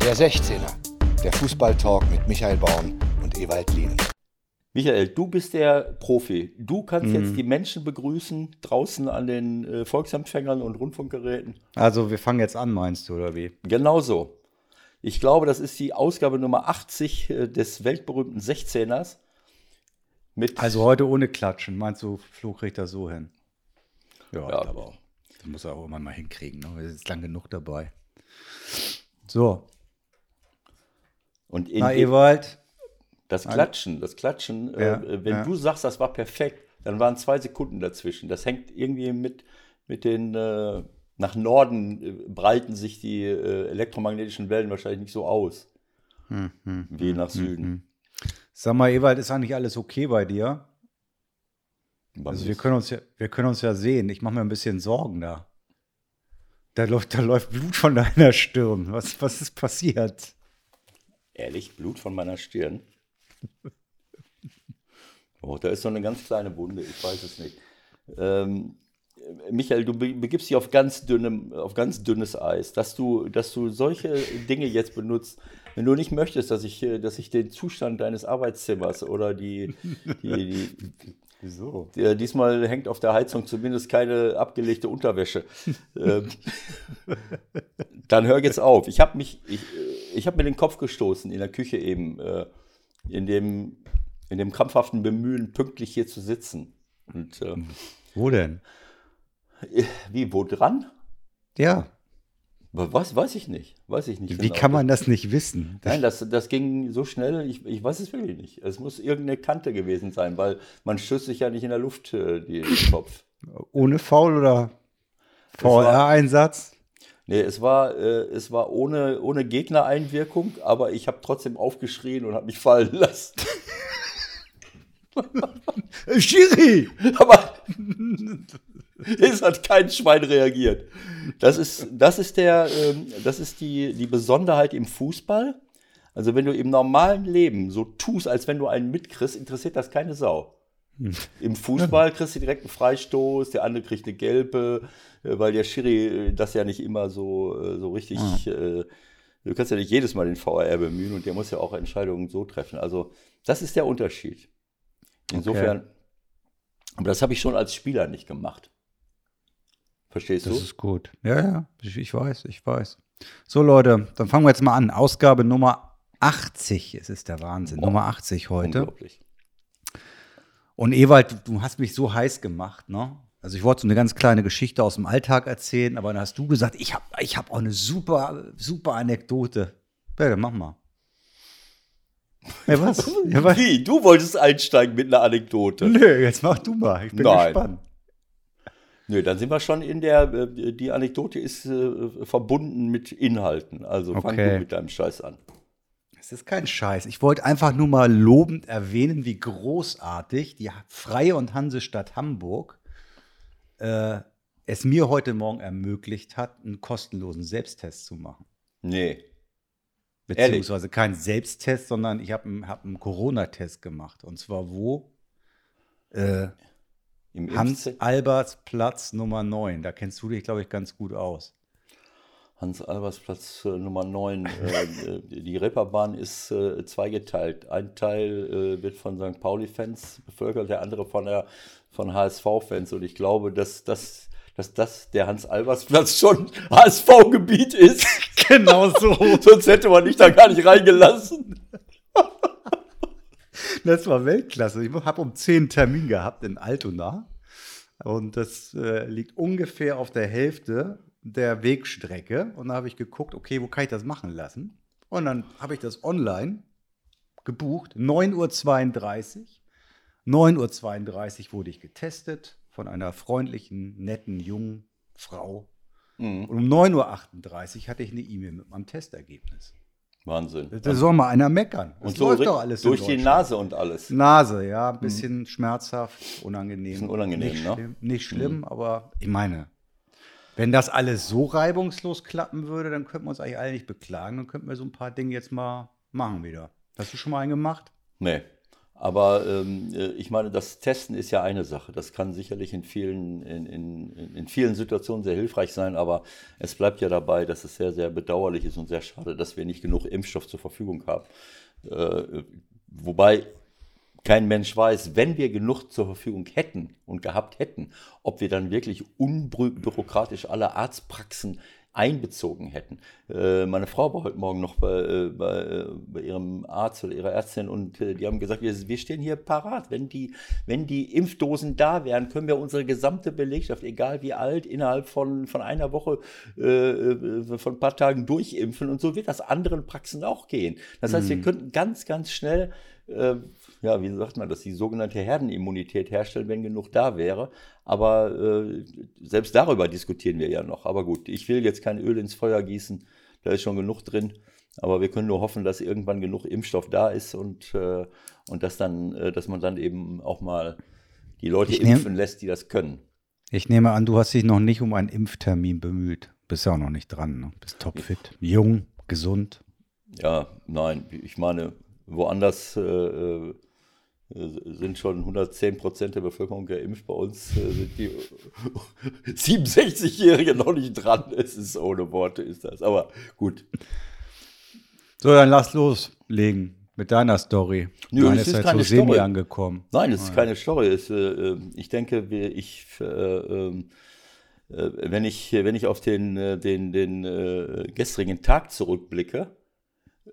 Der 16er, der Fußballtalk mit Michael Baum und Ewald Lien. Michael, du bist der Profi. Du kannst jetzt die Menschen begrüßen draußen an den äh, Volksempfängern und Rundfunkgeräten. Also wir fangen jetzt an, meinst du, oder wie? Genau so. Ich glaube, das ist die Ausgabe Nummer 80 äh, des weltberühmten 16ers. Mit Also heute ohne Klatschen. Meinst du, Flo kriegt das so hin? Ja, Ja. aber auch. Das muss er auch immer mal hinkriegen. Ne? Er ist lang genug dabei. So, und in na Ewald. das Klatschen, das Klatschen, Ja, äh, wenn ja. du sagst, das war perfekt, dann waren zwei Sekunden dazwischen. Das hängt irgendwie mit, mit den, äh, nach Norden äh, breiten sich die äh, elektromagnetischen Wellen wahrscheinlich nicht so aus, Hm, hm, wie nach Süden. Sag mal, Ewald, ist eigentlich alles okay bei dir? Wann Also wir können uns ja, wir können uns ja sehen. Ich mache mir ein bisschen Sorgen da. Da läuft, da läuft Blut von deiner Stirn. Was, was ist passiert? Ehrlich, Blut von meiner Stirn. Oh, da ist so eine ganz kleine Wunde, ich weiß es nicht. Ähm, Michael, du be- begibst dich auf ganz, dünnem, auf ganz dünnes Eis, dass du, dass du solche Dinge jetzt benutzt. Wenn du nicht möchtest, dass ich, dass ich den Zustand deines Arbeitszimmers oder die, die, die Wieso? äh, diesmal hängt auf der Heizung zumindest keine abgelegte Unterwäsche. ähm, dann hör jetzt auf. Ich habe mich, ich, äh, ich habe mir den Kopf gestoßen in der Küche eben, äh, in dem, in dem krampfhaften Bemühen, pünktlich hier zu sitzen. Und äh, Wo denn? wie, wo dran? Ja. Was, weiß ich nicht. Weiß ich nicht. Wie genau. kann man das nicht wissen? Nein, das, das ging so schnell, ich, ich weiß es wirklich nicht. Es muss irgendeine Kante gewesen sein, weil man stößt sich ja nicht in der Luft äh, die, den Kopf. Ohne Foul oder VR-Einsatz? Nee, es war, äh, es war ohne, ohne Gegnereinwirkung, aber ich habe trotzdem aufgeschrien und habe mich fallen lassen. Schiri! aber es hat kein Schwein reagiert. Das ist, das ist, der, ähm, das ist die, die Besonderheit im Fußball. Also wenn du im normalen Leben so tust, als wenn du einen mitkriegst, interessiert das keine Sau. Im Fußball kriegst du direkt einen Freistoß, der andere kriegt eine gelbe, äh, weil der Schiri das ja nicht immer so, äh, so richtig. Äh, du kannst ja nicht jedes Mal den VAR bemühen und der muss ja auch Entscheidungen so treffen. Also, das ist der Unterschied. Insofern, aber das habe ich schon als Spieler nicht gemacht. Verstehst Das du? ist gut. Ja, ja, ich, ich weiß, ich weiß. So, Leute, dann fangen wir jetzt mal an. Ausgabe Nummer 80. Es ist der Wahnsinn. Boah. Nummer 80 heute. Unglaublich. Und Ewald, du, hast mich so heiß gemacht, ne? Also ich wollte so eine ganz kleine Geschichte aus dem Alltag erzählen, aber dann hast du gesagt, ich habe ich hab auch eine super, super Anekdote. Dann mach mal. Ja, was? Ja, was? Wie? Du wolltest einsteigen mit einer Anekdote. Nö, jetzt mach du mal. Ich bin Nein. gespannt. Nö, dann sind wir schon in der, äh, die Anekdote ist äh, verbunden mit Inhalten. Also fang Okay. du mit deinem Scheiß an. Es ist kein Scheiß. Ich wollte einfach nur mal lobend erwähnen, wie großartig die Freie und Hansestadt Hamburg äh, es mir heute Morgen ermöglicht hat, einen kostenlosen Selbsttest zu machen. Nee. Beziehungsweise kein Selbsttest, sondern ich habe einen, hab einen Corona-Test gemacht. Und zwar wo? Äh, Im Hans Impfze- Alberts Platz Nummer 9. Da kennst du dich, glaube ich, ganz gut aus. Hans Albers Platz äh, Nummer 9. äh, äh, die Reeperbahn ist äh, zweigeteilt. Ein Teil wird von St. Pauli-Fans bevölkert, der andere von, der, von HSV-Fans. Und ich glaube, dass, dass, dass das der Hans-Albers-Platz schon HSV-Gebiet ist. Genau so. Sonst hätte man dich da gar nicht reingelassen. Das war Weltklasse. Ich habe um 10 einen Termin gehabt in Altona. Und das äh, liegt ungefähr auf der Hälfte der Wegstrecke. Und da habe ich geguckt, okay, wo kann ich das machen lassen? Und dann habe ich das online gebucht. 9.32 Uhr. 9.32 Uhr wurde ich getestet von einer freundlichen, netten, jungen Frau. Mhm. Und um 9.38 Uhr hatte ich eine E-Mail mit meinem Testergebnis. Wahnsinn. Da soll mal einer meckern. Das Und so läuft doch alles durch die. Nase und alles. Nase, ja, ein bisschen schmerzhaft, unangenehm. Bisschen unangenehm, nicht ne? Schlimm, nicht schlimm, aber ich meine, wenn das alles so reibungslos klappen würde, dann könnten wir uns eigentlich alle nicht beklagen. Dann könnten wir so ein paar Dinge jetzt mal machen wieder. Hast du schon mal einen gemacht? Nee. Aber ähm, äh, ich meine, das Testen ist ja eine Sache. Das kann sicherlich in vielen, in, in, in vielen Situationen sehr hilfreich sein, aber es bleibt ja dabei, dass es sehr, sehr bedauerlich ist und sehr schade, dass wir nicht genug Impfstoff zur Verfügung haben. Äh, wobei kein Mensch weiß, wenn wir genug zur Verfügung hätten und gehabt hätten, ob wir dann wirklich unbürokratisch alle Arztpraxen einbezogen hätten. Äh, meine Frau war heute Morgen noch bei, äh, bei, äh, bei ihrem Arzt oder ihrer Ärztin und die haben gesagt, wir, wir, stehen hier parat. Wenn die, wenn die Impfdosen da wären, können wir unsere gesamte Belegschaft, egal wie alt, innerhalb von, von einer Woche, äh, von ein paar Tagen durchimpfen. Und so wird das anderen Praxen auch gehen. Das heißt, mhm. wir könnten ganz, ganz schnell ja, wie sagt man das, die sogenannte Herdenimmunität herstellen, wenn genug da wäre. Aber äh, selbst darüber diskutieren wir ja noch. Aber gut, ich will jetzt kein Öl ins Feuer gießen, da ist schon genug drin. Aber wir können nur hoffen, dass irgendwann genug Impfstoff da ist und, äh, und dass, dann, äh, dass man dann eben auch mal die Leute ich impfen nehm, lässt, die das können. Ich nehme an, du hast dich noch nicht um einen Impftermin bemüht. Bist ja auch noch nicht dran. Ne? Bist topfit, jung, gesund. Ja, nein, ich meine, woanders äh, äh sind schon 110 Prozent der Bevölkerung geimpft. Bei uns äh, sind die 67-Jährigen noch nicht dran. Es ist ohne Worte, ist das. Aber gut. So, dann lass loslegen mit deiner Story. Nö, Nein, es ist, ist keine so Story. angekommen. Nein, es ist keine Story. Es, äh, ich denke, ich, äh, ähm, äh, wenn ich, wenn ich auf den, äh, den, den äh, gestrigen Tag zurückblicke,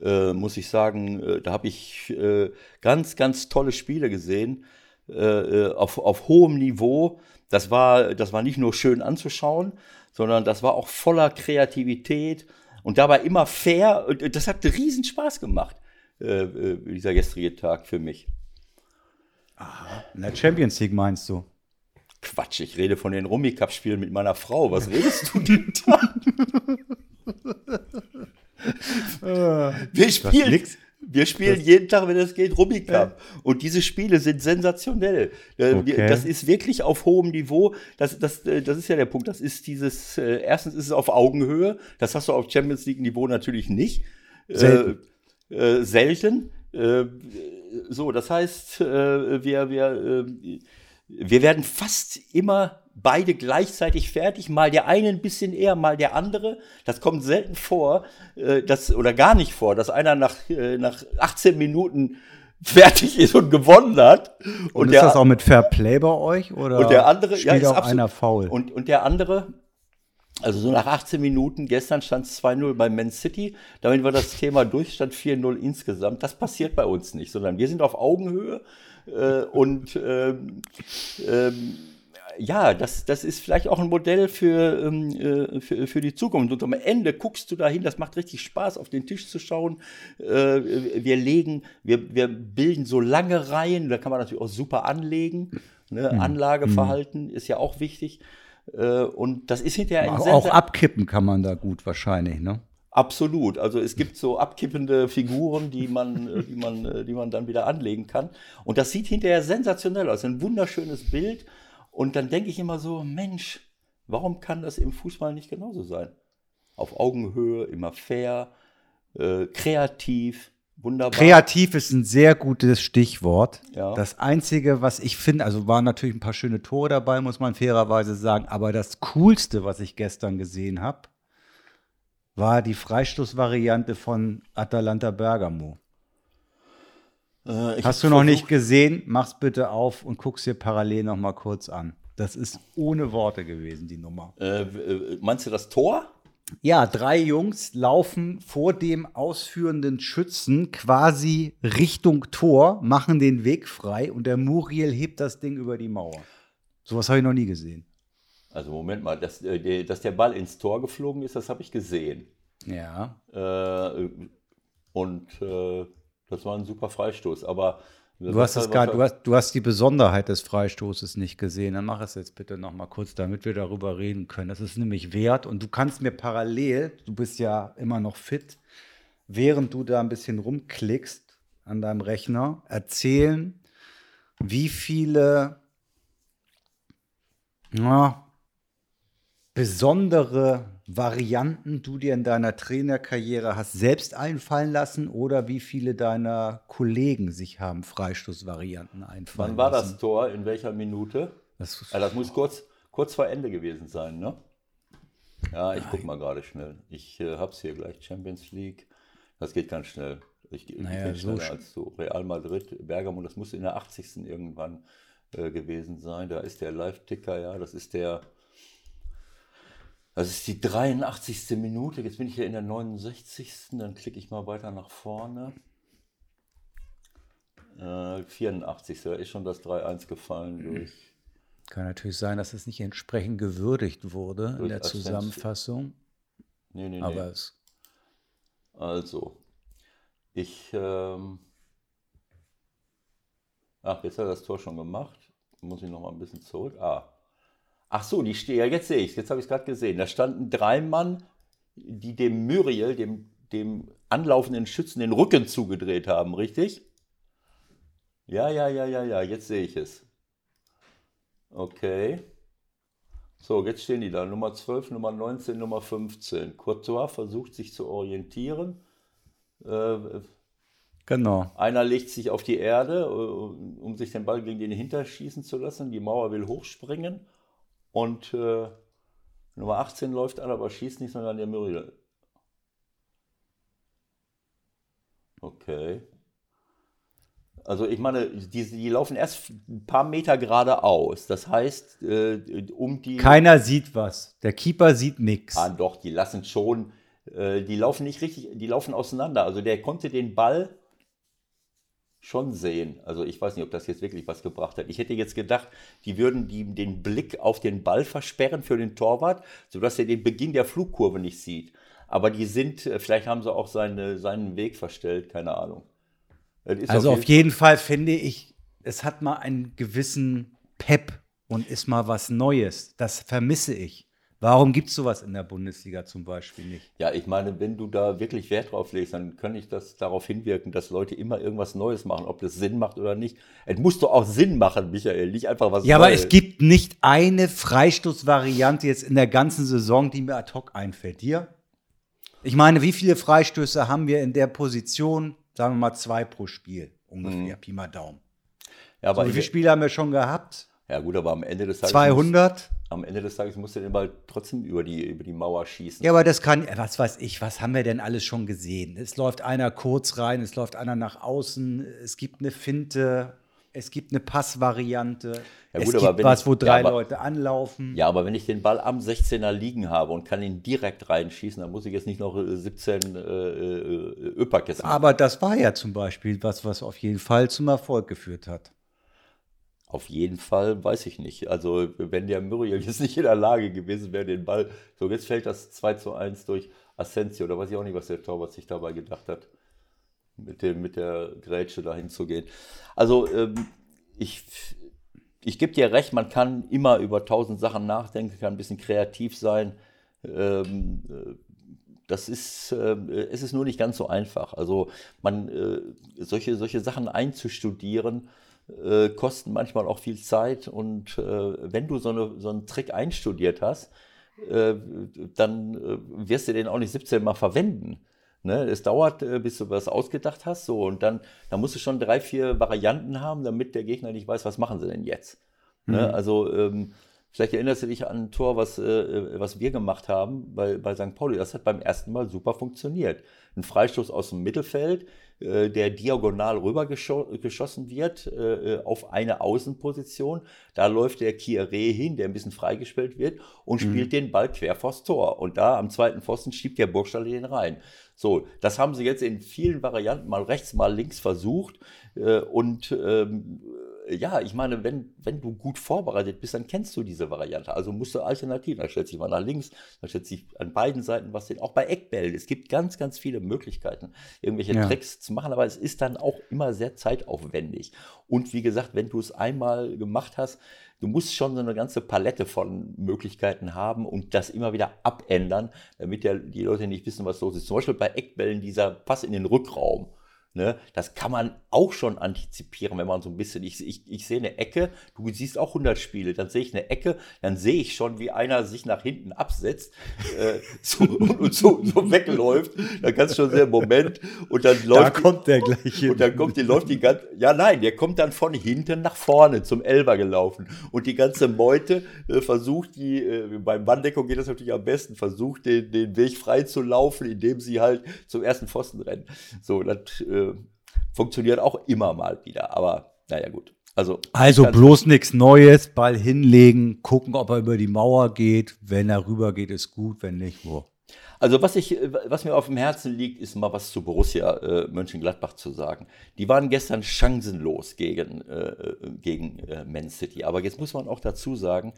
äh, muss ich sagen, äh, da habe ich äh, ganz, ganz tolle Spiele gesehen äh, äh, auf, auf hohem Niveau. Das war, das war nicht nur schön anzuschauen, sondern das war auch voller Kreativität und dabei immer fair. Und das hat riesen Spaß gemacht, äh, dieser gestrige Tag für mich. Aha. In der Champions League meinst du? Quatsch, ich rede von den Rummy-Cup-Spielen mit meiner Frau. Was redest du denn da? wir spielen, wir spielen jeden Tag, wenn es geht, Rummikub. Ja. Und diese Spiele sind sensationell. Äh, okay. Das ist wirklich auf hohem Niveau. Das, das, äh, das ist ja der Punkt. Das ist dieses, äh, erstens ist es auf Augenhöhe. Das hast du auf Champions League Niveau natürlich nicht. Selten. Äh, äh, selten. Äh, so, das heißt, wir, wir, wir werden fast immer beide gleichzeitig fertig, mal der eine ein bisschen eher, mal der andere. Das kommt selten vor, äh, das, oder gar nicht vor, dass einer nach, äh, nach 18 Minuten fertig ist und gewonnen hat. Und, und ist der, das auch mit Fair Play bei euch? Oder und der andere, spielt ja, auch absolut, einer faul? Und, und der andere, also so nach 18 Minuten, gestern stand es 2-0 bei Man City, damit war das Thema Durchstand 4-0 insgesamt. Das passiert bei uns nicht, sondern wir sind auf Augenhöhe äh, und ähm, ähm, ja, das, das ist vielleicht auch ein Modell für, ähm, äh, für, für die Zukunft. Und am Ende guckst du dahin, das macht richtig Spaß, auf den Tisch zu schauen. Äh, wir legen, wir, wir bilden so lange Reihen, da kann man natürlich auch super anlegen. Ne? Mhm. Anlageverhalten mhm. ist ja auch wichtig. Äh, und das ist hinterher ein Auch abkippen kann man da gut wahrscheinlich, ne? Absolut. Also es gibt so abkippende Figuren, die man, die man, die man dann wieder anlegen kann. Und das sieht hinterher sensationell aus. Ein wunderschönes Bild. Und dann denke ich immer so, Mensch, warum kann das im Fußball nicht genauso sein? Auf Augenhöhe, immer fair, äh, kreativ, wunderbar. Kreativ ist ein sehr gutes Stichwort. Ja. Das Einzige, was ich finde, also waren natürlich ein paar schöne Tore dabei, muss man fairerweise sagen, aber das Coolste, was ich gestern gesehen habe, war die Freistoßvariante von Atalanta Bergamo. Äh, Hast du noch nicht gesehen? Mach's bitte auf und guck's dir parallel noch mal kurz an. Das ist ohne Worte gewesen, die Nummer. Äh, äh, meinst du das Tor? Ja, drei Jungs laufen vor dem ausführenden Schützen quasi Richtung Tor, machen den Weg frei und der Muriel hebt das Ding über die Mauer. Sowas habe ich noch nie gesehen. Also Moment mal, dass, äh, dass der Ball ins Tor geflogen ist, das habe ich gesehen. Ja. Äh, und äh, das war ein super Freistoß, aber Du hast, es gar, du, hast, du hast die Besonderheit des Freistoßes nicht gesehen. Dann mach es jetzt bitte noch mal kurz, damit wir darüber reden können. Das ist nämlich wert und du kannst mir parallel, du bist ja immer noch fit, während du da ein bisschen rumklickst an deinem Rechner, erzählen, wie viele ja, besondere Varianten du dir in deiner Trainerkarriere hast selbst einfallen lassen oder wie viele deiner Kollegen sich haben Freistoßvarianten einfallen Wann war lassen? das Tor? In welcher Minute? Das Ah, das muss kurz, kurz vor Ende gewesen sein, ne? Ja, ich guck mal gerade schnell. Ich äh, hab's hier gleich. Champions League. Das geht ganz schnell. Ich, ich Naja, so schneller sch- als du. Real Madrid, Bergamo, das muss in der 80. irgendwann äh, gewesen sein. Da ist der Live-Ticker, ja. Das ist der. Das ist die 83. Minute. Jetzt bin ich hier in der 69. Dann klicke ich mal weiter nach vorne. Äh, 84. Da ist schon das 3-1 gefallen durch. Kann natürlich sein, dass es nicht entsprechend gewürdigt wurde in der. Zusammenfassung, Nee, nee, nee. aber es Also, ich. Ähm, ach, jetzt hat er das Tor schon gemacht. Muss ich noch mal ein bisschen zurück. Ah. Ach so, die stehen. Ja, jetzt sehe ich es. Jetzt habe ich es gerade gesehen. Da standen drei Mann, die dem Muriel, dem, dem anlaufenden Schützen, den Rücken zugedreht haben, richtig? Ja, ja, ja, ja, ja. Jetzt sehe ich es. Okay. So, jetzt stehen die da. Nummer 12, Nummer 19, Nummer 15. Courtois versucht sich zu orientieren. Äh, genau. einer legt sich auf die Erde, äh, um sich den Ball gegen den Hinter schießen zu lassen. Die Mauer will hochspringen. Und äh, Nummer 18 läuft an, aber schießt nicht, sondern der Muriel. Okay. Also ich meine, die, die laufen erst ein paar Meter geradeaus. Das heißt, äh, um die... Keiner sieht was. Der Keeper sieht nichts. Ah, doch, die lassen schon, äh, die laufen nicht richtig, die laufen auseinander. Also der konnte den Ball schon sehen. Also ich weiß nicht, ob das jetzt wirklich was gebracht hat. Ich hätte jetzt gedacht, die würden die, den Blick auf den Ball versperren für den Torwart, sodass er den Beginn der Flugkurve nicht sieht. Aber die sind, äh, vielleicht haben sie auch seine, seinen Weg verstellt, keine Ahnung. Es ist Also auf jeden Fall finde ich, es hat mal einen gewissen Pep und ist mal was Neues. Das vermisse ich. Warum gibt es sowas in der Bundesliga zum Beispiel nicht? Ja, ich meine, wenn du da wirklich Wert drauf legst, dann kann ich das darauf hinwirken, dass Leute immer irgendwas Neues machen, ob das Sinn macht oder nicht. Es muss doch auch Sinn machen, Michael, nicht einfach was Ja, aber Neues. es gibt nicht eine Freistoßvariante jetzt in der ganzen Saison, die mir ad hoc einfällt. Dir? Ich meine, wie viele Freistöße haben wir in der Position? Sagen wir mal zwei pro Spiel ungefähr, Pi mal Daumen. ja, aber So, wie viele Spiele haben wir schon gehabt? ja gut, aber am Ende des Tages 200? Muss, am Ende des Tages musst du den Ball trotzdem über die, über die Mauer schießen. Ja, aber das kann, was weiß ich, was haben wir denn alles schon gesehen? Es läuft einer kurz rein, es läuft einer nach außen, es gibt eine Finte, es gibt eine Passvariante, Ja, es gut, aber gibt wenn was, ich- wo ja, drei aber- Leute anlaufen. Ja, aber wenn ich den Ball am 16er liegen habe und kann ihn direkt reinschießen, dann muss ich jetzt nicht noch äh, 17 äh, äh, Öpperkes machen. Aber das war ja zum Beispiel was, was auf jeden Fall zum Erfolg geführt hat. Auf jeden Fall weiß ich nicht. Also, wenn der Muriel jetzt nicht in der Lage gewesen wäre, den Ball. So, jetzt fällt das 2 zu 1 durch Asensio. Da weiß ich auch nicht, was der Torwart sich dabei gedacht hat, mit, dem, mit der Grätsche dahin zu gehen. Also, ähm, ich, ich gebe dir recht, man kann immer über tausend Sachen nachdenken, kann ein bisschen kreativ sein. Ähm, äh, das ist, äh, es ist nur nicht ganz so einfach. Also, man, äh, solche, solche Sachen einzustudieren, äh, kosten manchmal auch viel Zeit und äh, wenn du so, eine, so einen Trick einstudiert hast, äh, dann äh, wirst du den auch nicht 17 Mal verwenden. Ne? Es dauert, äh, bis du was ausgedacht hast, so und dann, dann musst du schon drei, vier Varianten haben, damit der Gegner nicht weiß, was machen sie denn jetzt. Ne? Also ähm, vielleicht erinnerst du dich an ein Tor, was, äh, was wir gemacht haben bei, bei St. Pauli. Das hat beim ersten Mal super funktioniert. Ein Freistoß aus dem Mittelfeld, äh, der diagonal rüber gescho geschossen wird äh, auf eine Außenposition. Da läuft der Kieré hin, der ein bisschen freigespielt wird und spielt den Ball quer vors Tor. Und da am zweiten Pfosten schiebt der Burgstaller den rein. So, das haben sie jetzt in vielen Varianten mal rechts, mal links versucht. Äh, und ähm, ja, ich meine, wenn, wenn du gut vorbereitet bist, dann kennst du diese Variante. Also musst du alternativ. Dann stellt sich mal nach links, dann stellt sich an beiden Seiten was hin. Auch bei Eckbällen. Es gibt ganz, ganz viele Möglichkeiten, irgendwelche Ja. Tricks zu machen, aber es ist dann auch immer sehr zeitaufwendig. Und wie gesagt, wenn du es einmal gemacht hast, du musst schon so eine ganze Palette von Möglichkeiten haben und das immer wieder abändern, damit ja die Leute nicht wissen, was los ist. Zum Beispiel bei Eckbällen dieser Pass in den Rückraum. Ne? Das kann man auch schon antizipieren, wenn man so ein bisschen, ich, ich, ich sehe eine Ecke, du siehst auch 100 Spiele, dann sehe ich eine Ecke, dann sehe ich schon, wie einer sich nach hinten absetzt äh, so, und so, so wegläuft. Dann kannst du schon sehen, Moment, und dann läuft. Da kommt der gleich hin. Und dann kommt die, läuft die ganze, ja nein, der kommt dann von hinten nach vorne zum Elber gelaufen. Und die ganze Meute äh, versucht, die, äh, beim Manndeckung geht das natürlich am besten, versucht den, den Weg frei zu laufen, indem sie halt zum ersten Pfosten rennen. So, das äh, funktioniert auch immer mal wieder, aber naja, gut. Also, also bloß nichts Neues, Ball hinlegen, gucken, ob er über die Mauer geht. Wenn er rüber geht, ist gut, wenn nicht, wo. Also was ich, was mir auf dem Herzen liegt, ist mal was zu Borussia äh, Mönchengladbach zu sagen. Die waren gestern chancenlos gegen, äh, gegen äh, Man City. Aber jetzt muss man auch dazu sagen,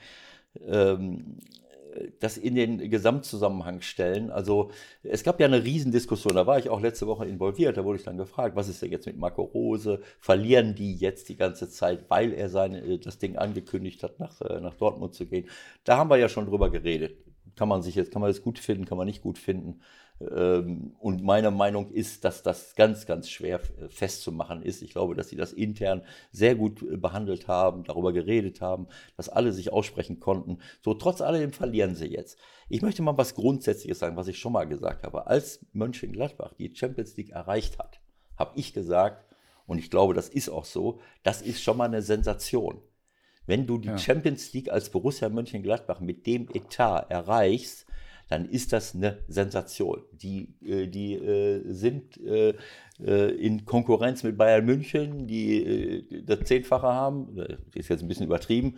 ähm, das in den Gesamtzusammenhang stellen. Also es gab ja eine Riesendiskussion, da war ich auch letzte Woche involviert, da wurde ich dann gefragt, was ist denn jetzt mit Marco Rose? Verlieren die jetzt die ganze Zeit, weil er sein, äh, das Ding angekündigt hat, nach, äh, nach Dortmund zu gehen? Da haben wir ja schon drüber geredet. Kann man sich jetzt, kann man das gut finden, kann man nicht gut finden. Ähm, und meine Meinung ist, dass das ganz, ganz schwer festzumachen ist. Ich glaube, dass sie das intern sehr gut äh, behandelt haben, darüber geredet haben, dass alle sich aussprechen konnten. So, trotz alledem verlieren sie jetzt. Ich möchte mal was Grundsätzliches sagen, was ich schon mal gesagt habe. Als Mönchengladbach die Champions League erreicht hat, habe ich gesagt, und ich glaube, das ist auch so, das ist schon mal eine Sensation. Wenn du die ja. Champions League als Borussia Mönchengladbach mit dem Etat erreichst, dann ist das eine Sensation. Die, äh, die äh, sind äh, in Konkurrenz mit Bayern München, die das Zehnfache haben, das ist jetzt ein bisschen übertrieben,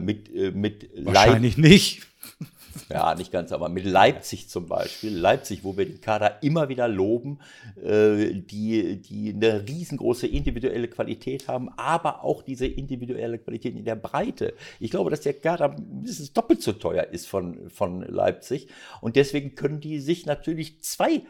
mit, mit Wahrscheinlich Leip nicht. Ja, nicht ganz, aber mit Leipzig zum Beispiel. Leipzig, wo wir den Kader immer wieder loben, die, die eine riesengroße individuelle Qualität haben, aber auch diese individuelle Qualität in der Breite. Ich glaube, dass der Kader mindestens doppelt so teuer ist von, von Leipzig. Und deswegen können die sich natürlich zwei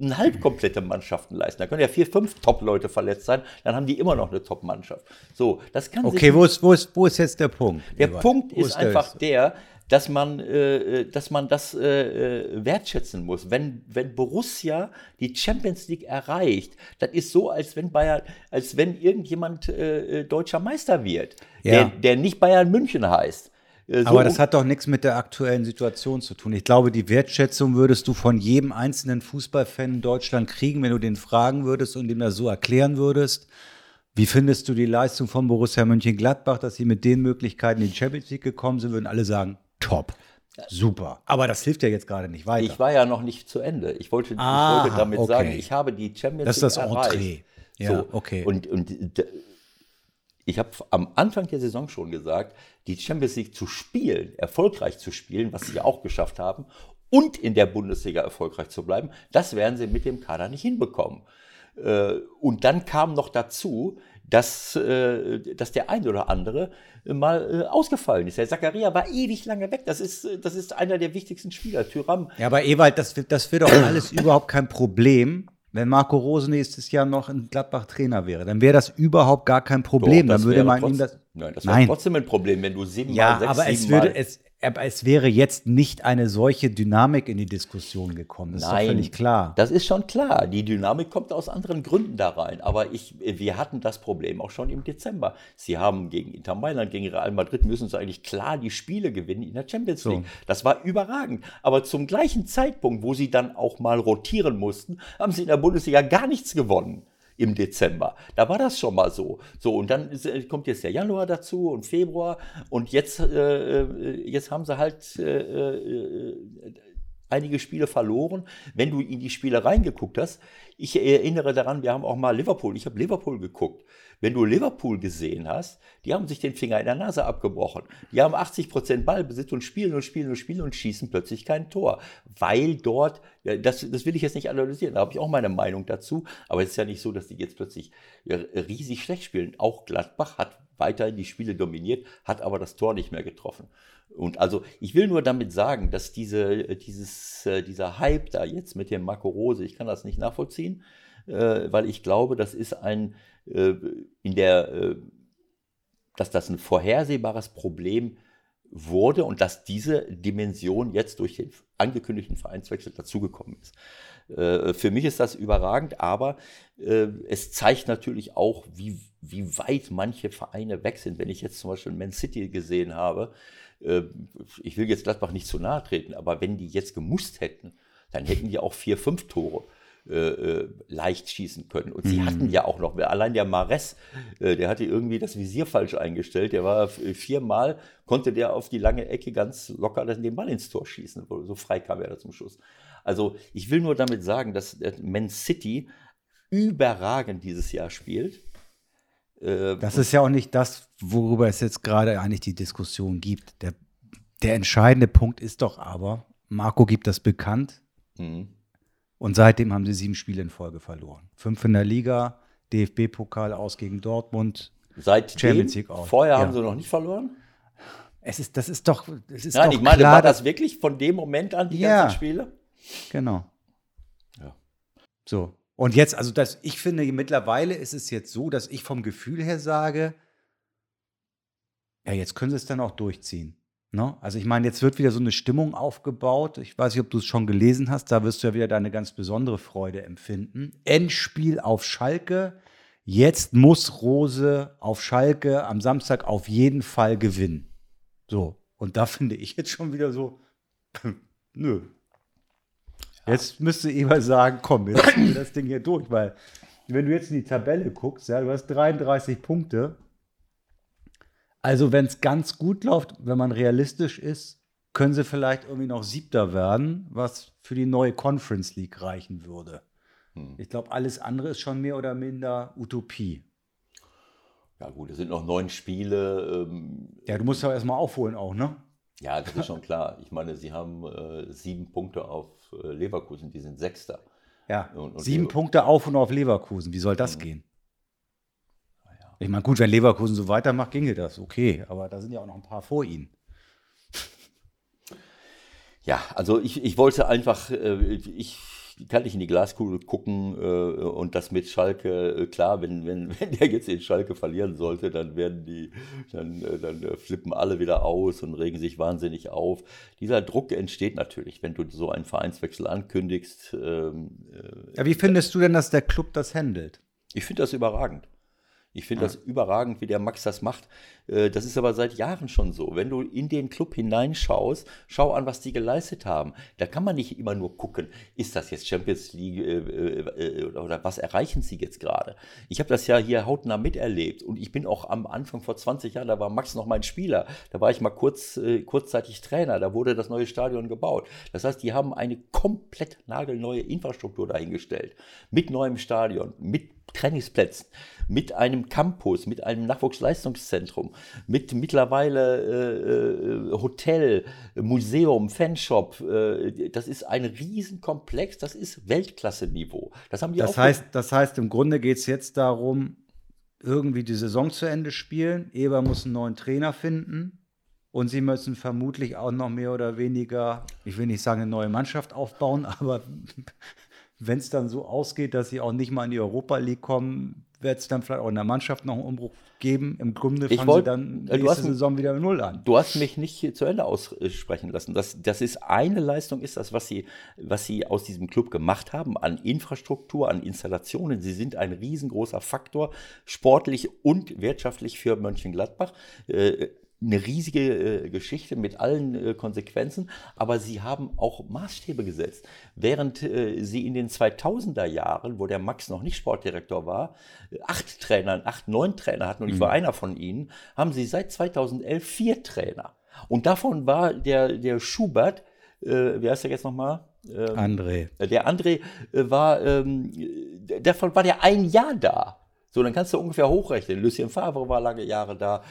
eine halbkomplette Mannschaften leisten. Da können ja vier, fünf Top-Leute verletzt sein, dann haben die immer noch eine Top-Mannschaft. So, das kann Okay, wo ist, wo, ist, wo ist jetzt der Punkt? Der Punkt ist, ist einfach der, dass man, äh, dass man das äh, äh, wertschätzen muss. Wenn, wenn Borussia die Champions League erreicht, das ist so, als wenn Bayern, als wenn irgendjemand äh, äh deutscher Meister wird, ja. der, der nicht Bayern München heißt. Äh, so Aber das hat doch nichts mit der aktuellen Situation zu tun. Ich glaube, die Wertschätzung würdest du von jedem einzelnen Fußballfan in Deutschland kriegen, wenn du den fragen würdest und ihm das so erklären würdest. Wie findest du die Leistung von Borussia Mönchengladbach, dass sie mit den Möglichkeiten in die Champions League gekommen sind, würden alle sagen, top. Super. Aber das hilft ja jetzt gerade nicht weiter. Ich war ja noch nicht zu Ende. Ich wollte, ah, ich wollte damit okay. sagen, ich habe die Champions League. Das ist das Entree. Ja, so, okay. Und, und ich habe am Anfang der Saison schon gesagt, die Champions League zu spielen, erfolgreich zu spielen, was sie auch geschafft haben, und in der Bundesliga erfolgreich zu bleiben, das werden sie mit dem Kader nicht hinbekommen. Äh, und dann kam noch dazu, dass, äh, dass der ein oder andere mal äh, ausgefallen ist. Der Zakaria war ewig lange weg. Das ist, das ist einer der wichtigsten Spieler, Tyram. Ja, aber Ewald, das, das wäre doch alles überhaupt kein Problem, wenn Marco Rose nächstes Jahr noch in Gladbach Trainer wäre. Dann wäre das überhaupt gar kein Problem. Doch, dann würde man ihm das. Nein, das wäre trotzdem ein Problem, wenn du sieben ja, sechs, aber es würde, es, aber es wäre jetzt nicht eine solche Dynamik in die Diskussion gekommen. Das Nein, ist völlig klar. Das ist schon klar. Die Dynamik kommt aus anderen Gründen da rein. Aber ich, wir hatten das Problem auch schon im Dezember. Sie haben gegen Inter Mailand, gegen Real Madrid müssen sie eigentlich klar die Spiele gewinnen in der Champions League. So. Das war überragend. Aber zum gleichen Zeitpunkt, wo sie dann auch mal rotieren mussten, haben sie in der Bundesliga gar nichts gewonnen im Dezember. Da war das schon mal so. So, und dann äh, kommt jetzt der Januar dazu und Februar und jetzt, äh, äh, jetzt haben sie halt äh, äh, einige Spiele verloren. Wenn du in die Spiele reingeguckt hast, ich erinnere daran, wir haben auch mal Liverpool, ich habe Liverpool geguckt. Wenn du Liverpool gesehen hast, die haben sich den Finger in der Nase abgebrochen. Die haben 80% Ballbesitz und spielen und spielen und spielen und schießen plötzlich kein Tor. Weil dort, das, das will ich jetzt nicht analysieren, da habe ich auch meine Meinung dazu, aber es ist ja nicht so, dass die jetzt plötzlich riesig schlecht spielen. Auch Gladbach hat weiterhin die Spiele dominiert, hat aber das Tor nicht mehr getroffen. Und also ich will nur damit sagen, dass diese, dieses, äh, dieser Hype da jetzt mit dem Marco Rose, ich kann das nicht nachvollziehen, äh, weil ich glaube, das ist ein äh, in der, dass das ein vorhersehbares Problem wurde und dass diese Dimension jetzt durch den angekündigten Vereinswechsel dazugekommen ist. Äh, für mich ist das überragend, aber äh, es zeigt natürlich auch, wie, wie weit manche Vereine weg sind. Wenn ich jetzt zum Beispiel Man City gesehen habe, äh, ich will jetzt Gladbach nicht zu nahe treten, aber wenn die jetzt gemusst hätten, dann hätten die auch vier, fünf Tore äh, äh, leicht schießen können. Und sie mhm. hatten ja auch noch, allein der Mares, äh, der hatte irgendwie das Visier falsch eingestellt. Der war viermal, konnte der auf die lange Ecke ganz locker den Ball ins Tor schießen. So frei kam er da zum Schuss. Also ich will nur damit sagen, dass Man City überragend dieses Jahr spielt. Äh, das ist ja auch nicht das, worüber es jetzt gerade eigentlich die Diskussion gibt. Der, der entscheidende Punkt ist doch aber, Marco gibt das bekannt. Mhm. Und seitdem haben sie sieben Spiele in Folge verloren. Fünf in der Liga, DFB-Pokal aus gegen Dortmund, Seit Champions League aus. Vorher ja. haben sie noch nicht verloren? Es ist, das ist doch. Es ist Nein, doch ich meine, klar, war das wirklich von dem Moment an die ja, ganzen Spiele? Genau. Ja. So. Und jetzt, also das, ich finde, mittlerweile ist es jetzt so, dass ich vom Gefühl her sage, ja, jetzt können sie es dann auch durchziehen. Ne? Also ich meine, jetzt wird wieder so eine Stimmung aufgebaut. Ich weiß nicht, ob du es schon gelesen hast. Da wirst du ja wieder deine ganz besondere Freude empfinden. Endspiel auf Schalke. Jetzt muss Rose auf Schalke am Samstag auf jeden Fall gewinnen. So. Und da finde ich jetzt schon wieder so, nö. Jetzt müsste Eber sagen, komm, jetzt ziehen wir das Ding hier durch, weil wenn du jetzt in die Tabelle guckst, ja, du hast 33 Punkte, also, wenn es ganz gut läuft, wenn man realistisch ist, können sie vielleicht irgendwie noch Siebter werden, was für die neue Conference League reichen würde. Hm. Ich glaube, alles andere ist schon mehr oder minder Utopie. Ja, gut, es sind noch neun Spiele. Ähm, ja, du musst ja erstmal aufholen, auch, ne? Ja, das ist schon klar. Ich meine, sie haben äh, sieben Punkte auf äh, Leverkusen, die sind Sechster. Ja, und, und sieben Punkte auf und auf Leverkusen. Wie soll das hm. gehen? Ich meine, gut, wenn Leverkusen so weitermacht, ginge das, okay. Aber da sind ja auch noch ein paar vor ihnen. Ja, also ich, ich wollte einfach, äh, ich kann nicht in die Glaskugel gucken äh, und das mit Schalke, äh, klar, wenn, wenn, wenn der jetzt den Schalke verlieren sollte, dann werden die, dann, dann flippen alle wieder aus und regen sich wahnsinnig auf. Dieser Druck entsteht natürlich, wenn du so einen Vereinswechsel ankündigst. Ähm, ja, wie findest du denn, dass der Club das handelt? Ich finde das überragend. Ich finde ja. das überragend, wie der Max das macht. Äh, das ist aber seit Jahren schon so. Wenn du in den Club hineinschaust, schau an, was die geleistet haben. Da kann man nicht immer nur gucken, ist das jetzt Champions League äh, äh, oder was erreichen sie jetzt gerade. Ich habe das ja hier hautnah miterlebt und ich bin auch am Anfang vor 20 Jahren, da war Max noch mein Spieler. Da war ich mal kurz, kurzzeitig Trainer. Da wurde das neue Stadion gebaut. Das heißt, die haben eine komplett nagelneue Infrastruktur dahingestellt. Mit neuem Stadion, mit Trainingsplätzen, mit einem Campus, mit einem Nachwuchsleistungszentrum, mit mittlerweile äh, äh, Hotel, Museum, Fanshop. Äh, das ist ein Riesenkomplex, das ist Weltklasse-Niveau. Das haben die das heißt, das heißt, im Grunde geht es jetzt darum, irgendwie die Saison zu Ende spielen. Eber muss einen neuen Trainer finden. Und sie müssen vermutlich auch noch mehr oder weniger, ich will nicht sagen, eine neue Mannschaft aufbauen, aber wenn es dann so ausgeht, dass sie auch nicht mal in die Europa League kommen, wird es dann vielleicht auch in der Mannschaft noch einen Umbruch geben. Im Grunde fangen wollt, sie dann nächste hast, Saison wieder null an. Du hast mich nicht zu Ende aussprechen lassen. Das, das ist eine Leistung, ist das, was sie, was sie aus diesem Club gemacht haben an Infrastruktur, an Installationen. Sie sind ein riesengroßer Faktor, sportlich und wirtschaftlich für Mönchengladbach. Äh, eine riesige äh, Geschichte mit allen äh, Konsequenzen, aber sie haben auch Maßstäbe gesetzt. Während äh, sie in den 2000er Jahren, wo der Max noch nicht Sportdirektor war, äh, acht Trainer, acht, neun Trainer hatten und ich war mhm. einer von ihnen, haben sie seit 2011 vier Trainer. Und davon war der, der Schubert, äh, wie heißt der jetzt nochmal? Ähm, André. Der André äh, war, ähm, davon war der ein Jahr da. So, dann kannst du ungefähr hochrechnen. Lucien Favre war lange Jahre da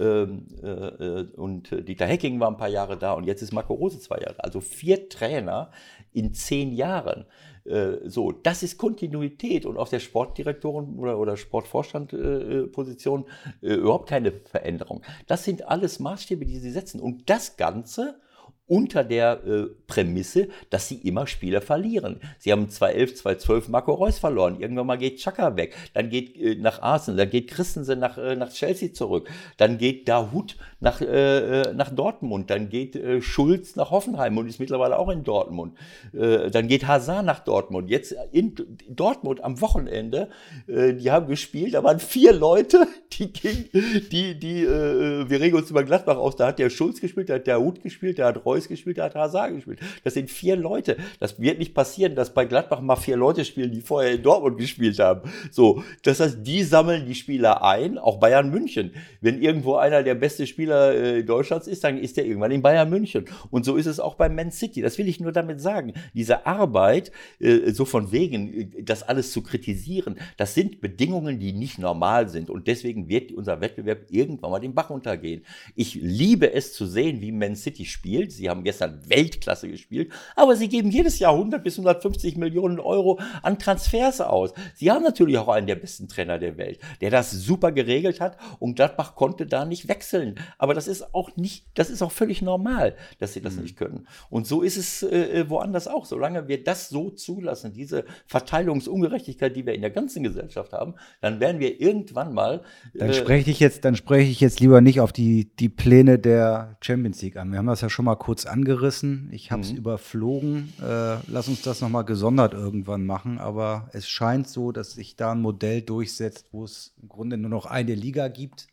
ähm, äh, äh und äh, Dieter Hecking war ein paar Jahre da und jetzt ist Marco Rose zwei Jahre. Also vier Trainer in zehn Jahren. Äh, so, das ist Kontinuität und auf der Sportdirektoren- oder, oder Sportvorstandposition äh, überhaupt keine Veränderung. Das sind alles Maßstäbe, die sie setzen. Und das Ganze unter der äh, Prämisse, dass sie immer Spiele verlieren. Sie haben 2011, 2012 Marco Reus verloren. Irgendwann mal geht Chaka weg. Dann geht äh, nach Arsenal, dann geht Christensen nach, äh, nach Chelsea zurück. Dann geht Dahut nach, äh, äh, nach Dortmund. Dann geht äh, Schulz nach Hoffenheim und ist mittlerweile auch in Dortmund. Dann geht Hazard nach Dortmund. Jetzt in Dortmund am Wochenende, die haben gespielt, da waren vier Leute, die ging, die, die, wir regen uns über Gladbach aus, da hat der Schulz gespielt, da hat der Hut gespielt, da hat Reus gespielt, da hat Hazard gespielt. Das sind vier Leute. Das wird nicht passieren, dass bei Gladbach mal vier Leute spielen, die vorher in Dortmund gespielt haben. So, das heißt, die sammeln die Spieler ein, auch Bayern München. Wenn irgendwo einer der beste Spieler äh, Deutschlands ist, dann ist der irgendwann in Bayern München. Und so ist es auch bei Man City. Das will ich nur damit sagen. Diese Arbeit, äh, so von wegen, äh, das alles zu kritisieren, das sind Bedingungen, die nicht normal sind. Und deswegen wird unser Wettbewerb irgendwann mal den Bach untergehen. Ich liebe es zu sehen, wie Man City spielt. Sie haben gestern Weltklasse gespielt, aber sie geben jedes Jahr 100 bis 150 Millionen Euro an Transfers aus. Sie haben natürlich auch einen der besten Trainer der Welt, der das super geregelt hat und Gladbach konnte da nicht wechseln. Aber das ist auch nicht, das ist auch völlig normal, dass sie das mhm. nicht können. Und so ist es äh, äh, woanders auch. Solange wir das so zulassen, diese Verteilungsungerechtigkeit, die wir in der ganzen Gesellschaft haben, dann werden wir irgendwann mal. Dann äh, spreche ich jetzt, dann spreche ich jetzt lieber nicht auf die, die Pläne der Champions League an. Wir haben das ja schon mal kurz angerissen. Ich habe es mhm. überflogen. Äh, lass uns das nochmal gesondert irgendwann machen. Aber es scheint so, dass sich da ein Modell durchsetzt, wo es im Grunde nur noch eine Liga gibt.